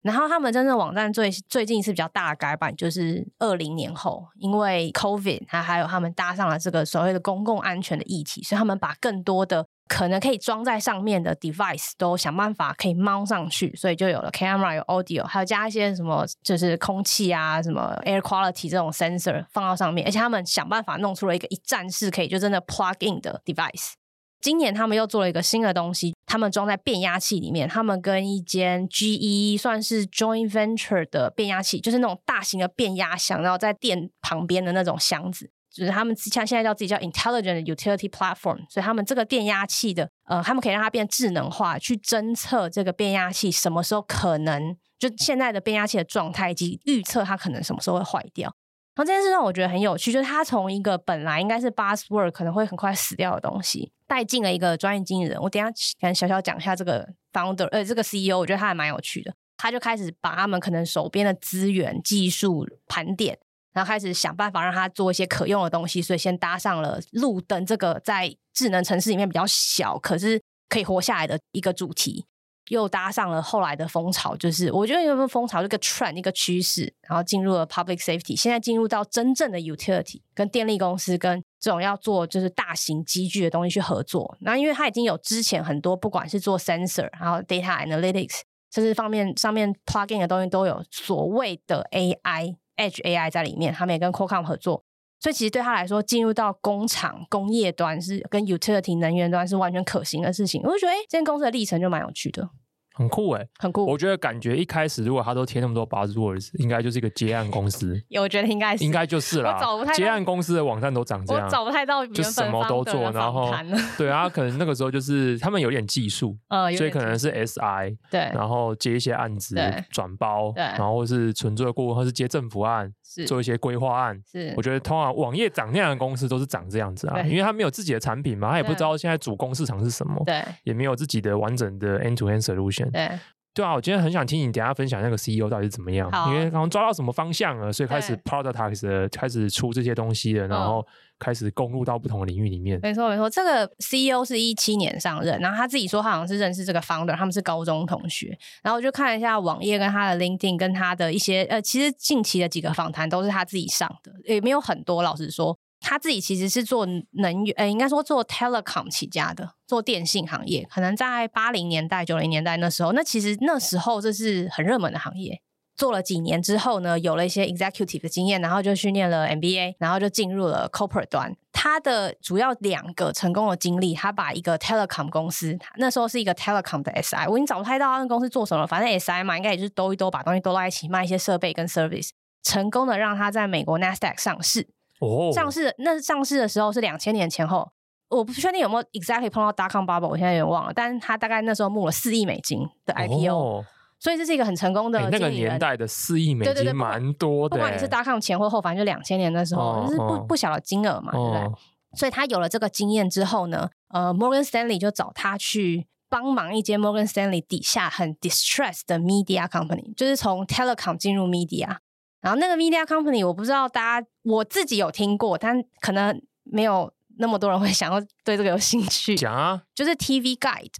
然后他们真正网站最最近是比较大的改版，就是二零年后，因为 COVID，还还有他们搭上了这个所谓的公共安全的议题，所以他们把更多的。可能可以装在上面的 device 都想办法可以 mount 上去，所以就有了 camera、有 audio，还有加一些什么就是空气啊、什么 air quality 这种 sensor 放到上面，而且他们想办法弄出了一个一站式可以就真的 plug in 的 device。今年他们又做了一个新的东西，他们装在变压器里面，他们跟一间 GE 算是 joint venture 的变压器，就是那种大型的变压箱，然后在电旁边的那种箱子。就是他们像现在叫自己叫 intelligent utility platform，所以他们这个变压器的呃，他们可以让它变智能化，去侦测这个变压器什么时候可能就现在的变压器的状态以及预测它可能什么时候会坏掉。然后这件事让我觉得很有趣，就是他从一个本来应该是 buzzword 可能会很快死掉的东西，带进了一个专业经理人。我等下跟小小讲一下这个 founder，呃，这个 CEO，我觉得他还蛮有趣的。他就开始把他们可能手边的资源、技术盘点。然后开始想办法让他做一些可用的东西，所以先搭上了路灯这个在智能城市里面比较小，可是可以活下来的一个主题，又搭上了后来的风潮，就是我觉得有个风潮，这个 trend 一个趋势，然后进入了 public safety，现在进入到真正的 utility，跟电力公司跟这种要做就是大型机具的东西去合作。那因为它已经有之前很多不管是做 sensor，然后 data analytics，甚至方面上面 plug in 的东西都有所谓的 AI。Edge AI 在里面，他们也跟 Qualcomm 合作，所以其实对他来说，进入到工厂工业端是跟 Utility 能源端是完全可行的事情。我就觉得，哎，这间公司的历程就蛮有趣的。很酷哎、欸，很酷。我觉得感觉一开始如果他都贴那么多 buzzwords，应该就是一个接案公司。我觉得应该是，应该就是啦。接案公司的网站都长这样，我找不太到，就什么都做，然后 对啊，可能那个时候就是他们有点技术，呃，所以可能是 SI 对，然后接一些案子转包，对，然后是纯粹的顾问，或是接政府案，是做一些规划案。是，我觉得通常网页长那样的公司都是长这样子啊，因为他没有自己的产品嘛，他也不知道现在主攻市场是什么，对，也没有自己的完整的 end to end solution，对。对啊，我今天很想听你等下分享那个 CEO 到底是怎么样，啊、因为刚刚抓到什么方向了，所以开始 productize 开始出这些东西了，然后开始攻入到不同的领域里面。没错没错，这个 CEO 是一七年上任，然后他自己说他好像是认识这个 founder，他们是高中同学，然后我就看了一下网页跟他的 LinkedIn 跟他的一些呃，其实近期的几个访谈都是他自己上的，也没有很多，老实说。他自己其实是做能源，呃，应该说做 telecom 起家的，做电信行业。可能在八零年代、九零年代那时候，那其实那时候这是很热门的行业。做了几年之后呢，有了一些 executive 的经验，然后就训练了 MBA，然后就进入了 corporate 端。他的主要两个成功的经历，他把一个 telecom 公司，那时候是一个 telecom 的 SI，我已经找不太到他那公司做什么了，反正 SI 嘛，应该也就是兜一兜，把东西兜到一起，卖一些设备跟 service，成功的让他在美国 Nasdaq 上市。哦，上市那上市的时候是两千年前后，我不确定有没有 exactly 碰到 dot com bubble，我现在有点忘了。但是他大概那时候募了四亿美金的 IPO，哦，所以这是一个很成功的。那个年代的四亿美金蛮多的，不管你是 dot com 前或后，反正就两千年的时候，哦、就是不不小的金额嘛，哦、对不对？所以他有了这个经验之后呢，呃，Morgan Stanley 就找他去帮忙一间 Morgan Stanley 底下很 distressed 的 media company，就是从 telecom 进入 media。然后那个 media company 我不知道大家，我自己有听过，但可能没有那么多人会想要对这个有兴趣？讲啊，就是 TV Guide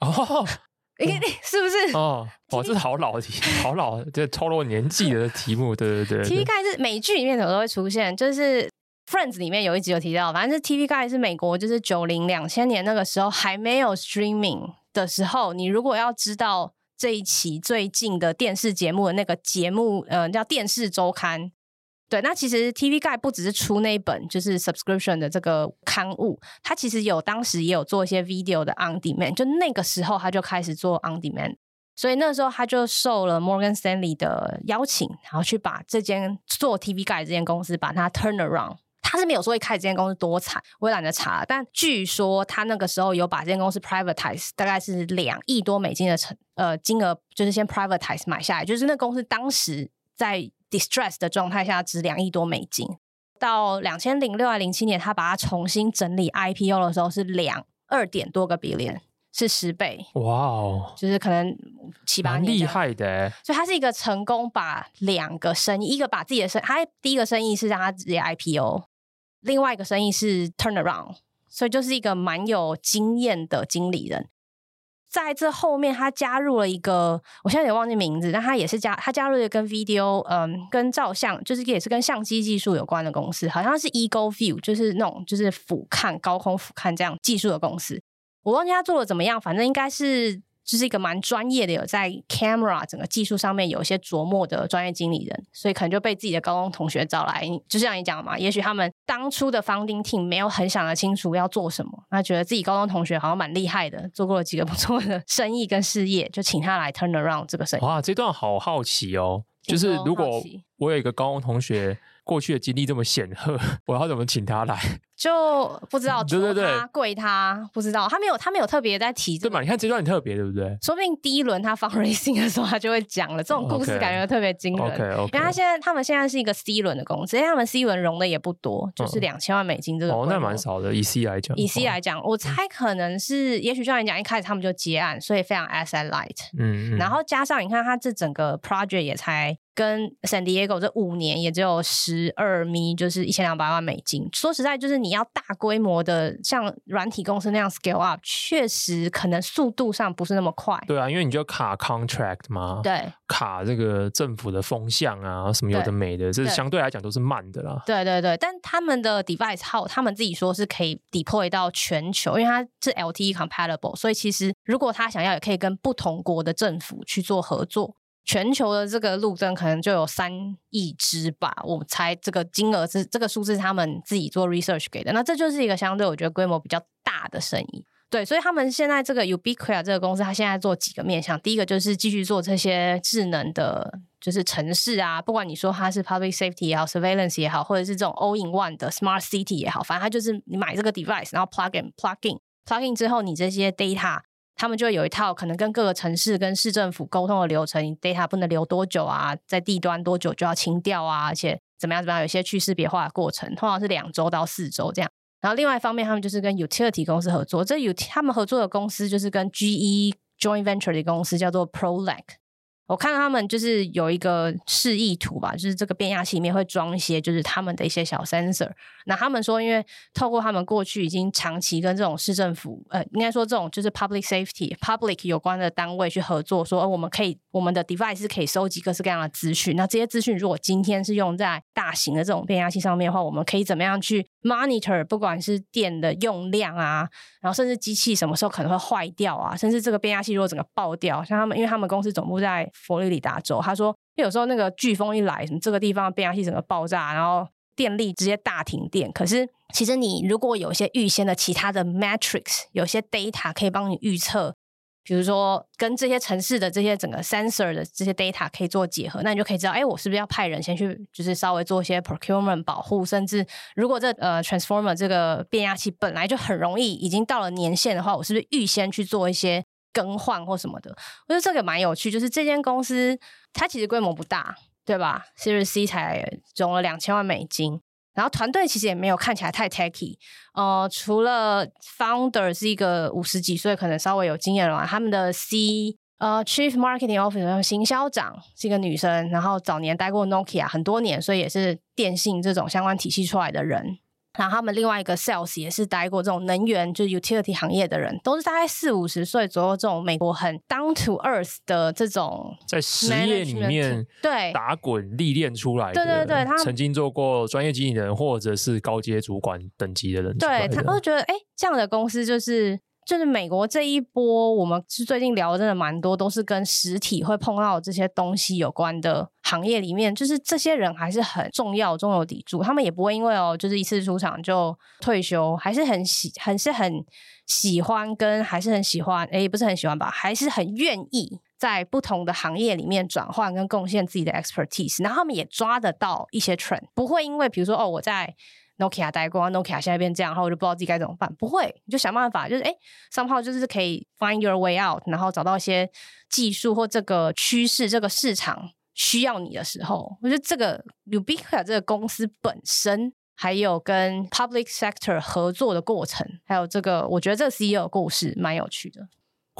哦，你是不是？哦，哇，这是好老的题，好老，这超过年纪的题目，对对对。TV Guide 是美剧里面怎么都会出现，就是 Friends 里面有一集有提到，反正是 TV Guide 是美国，就是九零两千年那个时候还没有 Streaming 的时候，你如果要知道这一期最近的电视节目的那个节目，呃，叫电视周刊。对，那其实 TV Guide 不只是出那一本就是 subscription 的这个刊物，它其实有当时也有做一些 video 的 on demand，就那个时候他就开始做 on demand，所以那时候他就受了 Morgan Stanley 的邀请，然后去把这间做 TV Guide 这间公司把它 turn around。他是没有说一开始这间公司多惨，我也懒得查，但据说他那个时候有把这间公司 privatize，大概是两亿多美金的成呃金额，就是先 privatize 买下来，就是那公司当时在。Distress 的状态下值两亿多美金，到两千零六还零七年，他把它重新整理 IPO 的时候是两二点多个 billion，是十倍。哇哦，就是可能七八年，厉害的。所以他是一个成功把两个生意，一个把自己的生，他第一个生意是让他直接 IPO，另外一个生意是 turnaround，所以就是一个蛮有经验的经理人。在这后面，他加入了一个，我现在也忘记名字，但他也是加，他加入了跟 video，嗯，跟照相，就是也是跟相机技术有关的公司，好像是 Eagle View，就是那种就是俯瞰高空俯瞰这样技术的公司，我忘记他做的怎么样，反正应该是。就是一个蛮专业的，有在 camera 整个技术上面有一些琢磨的专业经理人，所以可能就被自己的高中同学找来，就像你讲的嘛，也许他们当初的 founding team 没有很想得清楚要做什么，那觉得自己高中同学好像蛮厉害的，做过了几个不错的生意跟事业，就请他来 turn around 这个生意。哇，这段好好奇哦，就是如果我有一个高中同学。过去的经历这么显赫，我要怎么请他来？就不知道，对对对，跪他不知道，他没有，他没有特别在提、这个。对嘛？你看这段很特别，对不对？说不定第一轮他 fundraising 的时候，他就会讲了。这种故事感觉特别惊人。OK OK。因为他现在，他们现在是一个 C 轮的公司，因为他们 C 轮融的也不多，就是两千万美金这个。哦，那蛮少的。以 C 来讲，以 C 来讲，我猜可能是，也许就像你讲，一开始他们就接案，所以非常 asset light。嗯嗯。然后加上你看，他这整个 project 也才。跟 San Diego 这五年也只有十二米，就是一千两百万美金。说实在，就是你要大规模的像软体公司那样 scale up，确实可能速度上不是那么快。对啊，因为你就卡 contract 嘛，对，卡这个政府的风向啊，什么有的没的，这是相对来讲都是慢的啦。对对对，但他们的 device 号，他们自己说是可以 deploy 到全球，因为它是 LTE compatible，所以其实如果他想要，也可以跟不同国的政府去做合作。全球的这个路灯可能就有三亿只吧，我猜这个金额是这个数字是他们自己做 research 给的。那这就是一个相对我觉得规模比较大的生意，对，所以他们现在这个 Ubiquia 这个公司，它现在做几个面向，第一个就是继续做这些智能的，就是城市啊，不管你说它是 public safety 也好，surveillance 也好，或者是这种 all in one 的 smart city 也好，反正它就是你买这个 device，然后 plug in plug in plug in 之后，你这些 data。他们就会有一套可能跟各个城市跟市政府沟通的流程，data 不能留多久啊，在地端多久就要清掉啊，而且怎么样怎么样，有些去识别化的过程，通常是两周到四周这样。然后另外一方面，他们就是跟 utility 公司合作，这有他们合作的公司就是跟 GE joint venture 的公司叫做 Prolec。我看到他们就是有一个示意图吧，就是这个变压器里面会装一些，就是他们的一些小 sensor。那他们说，因为透过他们过去已经长期跟这种市政府，呃，应该说这种就是 public safety、public 有关的单位去合作，说我们可以，我们的 device 可以收集各式各样的资讯。那这些资讯如果今天是用在大型的这种变压器上面的话，我们可以怎么样去 monitor，不管是电的用量啊，然后甚至机器什么时候可能会坏掉啊，甚至这个变压器如果整个爆掉，像他们，因为他们公司总部在。佛罗里达州，他说，有时候那个飓风一来，什么这个地方变压器整个爆炸，然后电力直接大停电。可是，其实你如果有一些预先的其他的 metrics，有些 data 可以帮你预测，比如说跟这些城市的这些整个 sensor 的这些 data 可以做结合，那你就可以知道，哎，我是不是要派人先去，就是稍微做一些 procurement 保护，甚至如果这呃 transformer 这个变压器本来就很容易已经到了年限的话，我是不是预先去做一些。更换或什么的，我觉得这个蛮有趣。就是这间公司，它其实规模不大，对吧？Series C 才融了两千万美金，然后团队其实也没有看起来太 techy。呃，除了 founder 是一个五十几岁，可能稍微有经验了，他们的 C 呃 Chief Marketing Officer 行销长是一个女生，然后早年待过 Nokia 很多年，所以也是电信这种相关体系出来的人。然后他们另外一个 sales 也是待过这种能源，就是 utility 行业的人，都是大概四五十岁左右，这种美国很 down to earth 的这种在实业里面对打滚历练出来的，对对对，他曾经做过专业经理人或者是高阶主管等级的人，对，他都觉得哎，这样的公司就是。就是美国这一波，我们是最近聊的真的蛮多，都是跟实体会碰到这些东西有关的行业里面，就是这些人还是很重要、中流砥柱，他们也不会因为哦，就是一次出场就退休，还是很喜，很是很喜欢跟还是很喜欢，诶，不是很喜欢吧，还是很愿意在不同的行业里面转换跟贡献自己的 expertise，然后他们也抓得到一些 trend，不会因为比如说哦，我在。Nokia 待过，Nokia 现在变这样，然后我就不知道自己该怎么办。不会，你就想办法，就是哎，somehow 就是可以 find your way out，然后找到一些技术或这个趋势，这个市场需要你的时候，我觉得这个 Ubiqua 这个公司本身，还有跟 public sector 合作的过程，还有这个，我觉得这个 CEO 的故事蛮有趣的。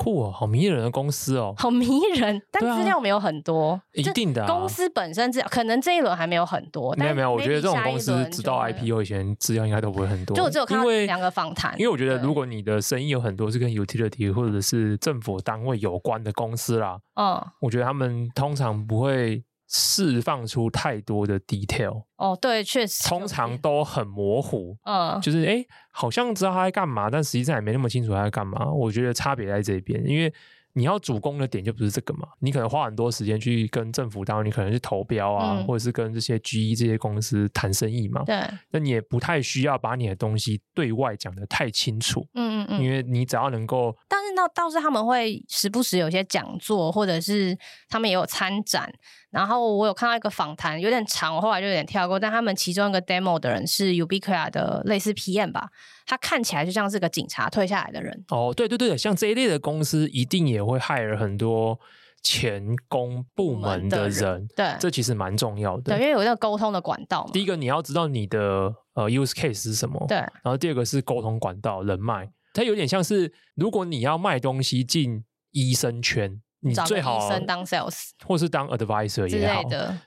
酷哦，好迷人的公司哦，好迷人，但资料没有很多，啊、一定的、啊。公司本身资料可能这一轮还没有很多，没有没有，我觉得这种公司直到 IPO 以前资料应该都不会很多。就我只有看到两个访谈，因为我觉得如果你的生意有很多是跟 utility 或者是政府单位有关的公司啦，嗯，我觉得他们通常不会。释放出太多的 detail 哦，对，确实，通常都很模糊，嗯，就是哎，好像知道他在干嘛，但实际上也没那么清楚他在干嘛。我觉得差别在这边，因为。你要主攻的点就不是这个嘛？你可能花很多时间去跟政府单位，你可能去投标啊，嗯、或者是跟这些 GE 这些公司谈生意嘛。对，那你也不太需要把你的东西对外讲得太清楚。嗯嗯嗯，因为你只要能够，但是那倒是他们会时不时有些讲座，或者是他们也有参展。然后我有看到一个访谈，有点长，我后来就有点跳过。但他们其中一个 demo 的人是 Ubiquia 的类似 PM 吧，他看起来就像是个警察退下来的人。哦，对对对，像这一类的公司一定也会 hire 很多前公部门的人。的人对，这其实蛮重要的。对，因为有那个沟通的管道嘛。第一个你要知道你的呃 use case 是什么。对。然后第二个是沟通管道人脉，它有点像是如果你要卖东西进医生圈。你最好生当 sales，或是当 advisor 也好，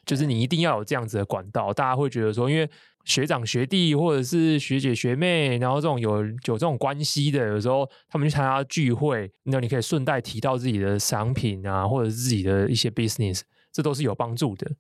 就是你一定要有这样子的管道。大家会觉得说，因为学长学弟或者是学姐学妹，然后这种有有这种关系的，有时候他们去参加聚会，那你可以顺带提到自己的商品啊，或者是自己的一些 business，这都是有帮助的。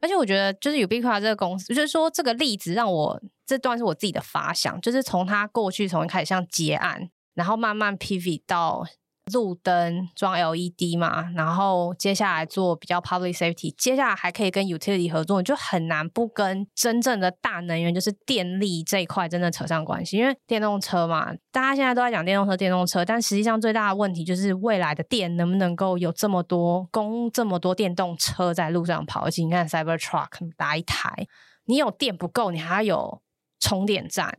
而且我觉得，就是 Ubiquia 这个公司，就是说这个例子让我这段是我自己的发想，就是从他过去从一开始像结案，然后慢慢 pivot 到。路灯装 LED 嘛，然后接下来做比较 public safety，接下来还可以跟 utility 合作，就很难不跟真正的大能源，就是电力这一块真的扯上关系。因为电动车嘛，大家现在都在讲电动车，电动车，但实际上最大的问题就是未来的电能不能够有这么多供这么多电动车在路上跑？而且你看 Cybertruck 打一台，你有电不够，你还要有充电站，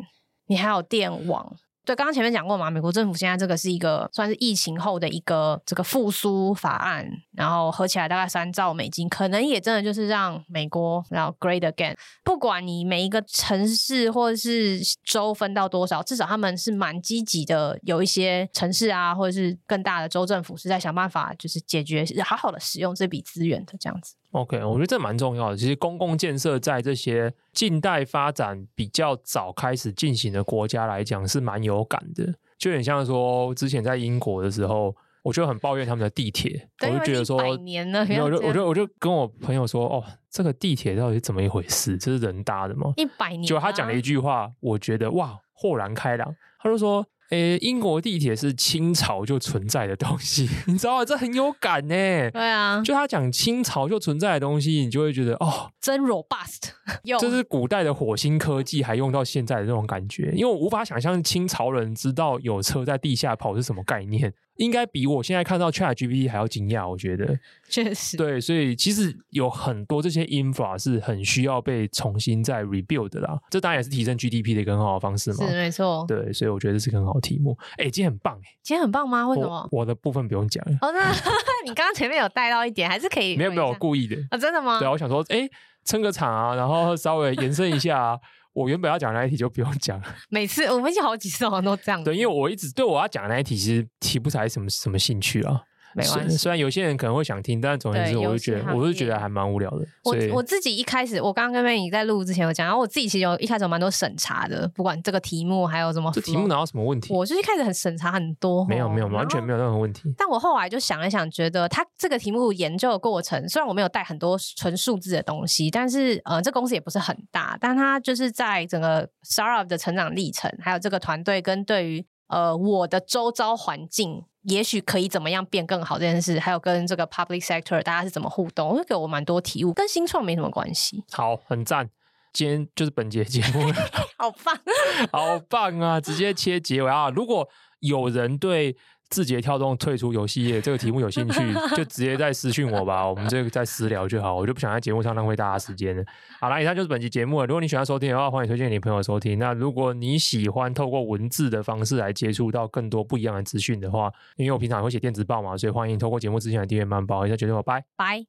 你还有电网。对，刚刚前面讲过嘛，美国政府现在这个是一个算是疫情后的一个这个复苏法案，然后合起来大概三兆美金，可能也真的就是让美国然后 great again。不管你每一个城市或者是州分到多少，至少他们是蛮积极的，有一些城市啊，或者是更大的州政府是在想办法，就是解决好好的使用这笔资源的这样子。OK，我觉得这蛮重要的。其实公共建设在这些近代发展比较早开始进行的国家来讲是蛮有感的，就很像说之前在英国的时候，我就很抱怨他们的地铁，我就觉得说，百年了，我就我就我就跟我朋友说，哦，这个地铁到底是怎么一回事？这是人搭的吗？一百年，就他讲了一句话，我觉得哇，豁然开朗。他就说。诶，英国地铁是清朝就存在的东西，你知道吗？这很有感呢。对啊，就他讲清朝就存在的东西，你就会觉得哦，真 robust，这是古代的火星科技还用到现在的这种感觉，因为我无法想象清朝人知道有车在地下跑是什么概念。应该比我现在看到 ChatGPT 还要惊讶，我觉得 确实对，所以其实有很多这些 infra 是很需要被重新再 rebuild 的啦。这当然也是提升 GDP 的一个很好的方式嘛。是没错，对，所以我觉得这是很好的题目。哎，今天很棒哎，今天很棒吗？为什么？我，我的部分不用讲了。哦，那 你刚刚前面有带到一点，还是可以？没有没有，我故意的啊、哦，真的吗？对啊，我想说，哎，撑个场啊，然后稍微延伸一下啊。我原本要讲的那一题就不用讲了。每次我们有好几次好像都这样。对，因为我一直对我要讲的那一题其实提不起来什么什么兴趣啊。没关系。虽然有些人可能会想听，但总而言之，我就觉得，我是觉得还蛮无聊的。我我自己一开始，我刚刚跟妹你在录之前有讲，然后我自己其实有一开始有蛮多审查的，不管这个题目还有什么，这题目哪有什么问题？我就一开始很审查很多，没有没有，完全没有任何问题。但我后来就想了想，觉得他这个题目研究的过程，虽然我没有带很多纯数字的东西，但是呃，这公司也不是很大，但它就是在整个 startup 的成长历程，还有这个团队跟对于呃我的周遭环境。也许可以怎么样变更好这件事，还有跟这个 public sector 大家是怎么互动，会给我蛮多体悟，跟新创没什么关系。好，很赞，今天就是本节节目，好棒，好棒啊！直接切结尾啊！如果有人对。字节跳动退出游戏业这个题目有兴趣，就直接在私讯我吧，我们这个再私聊就好，我就不想在节目上浪费大家时间了。好了，以上就是本期节目了。如果你喜欢收听的话，欢迎推荐你朋友收听。那如果你喜欢透过文字的方式来接触到更多不一样的资讯的话，因为我平常也会写电子报嘛，所以欢迎透过节目之前来订阅慢报。以上节目，拜拜。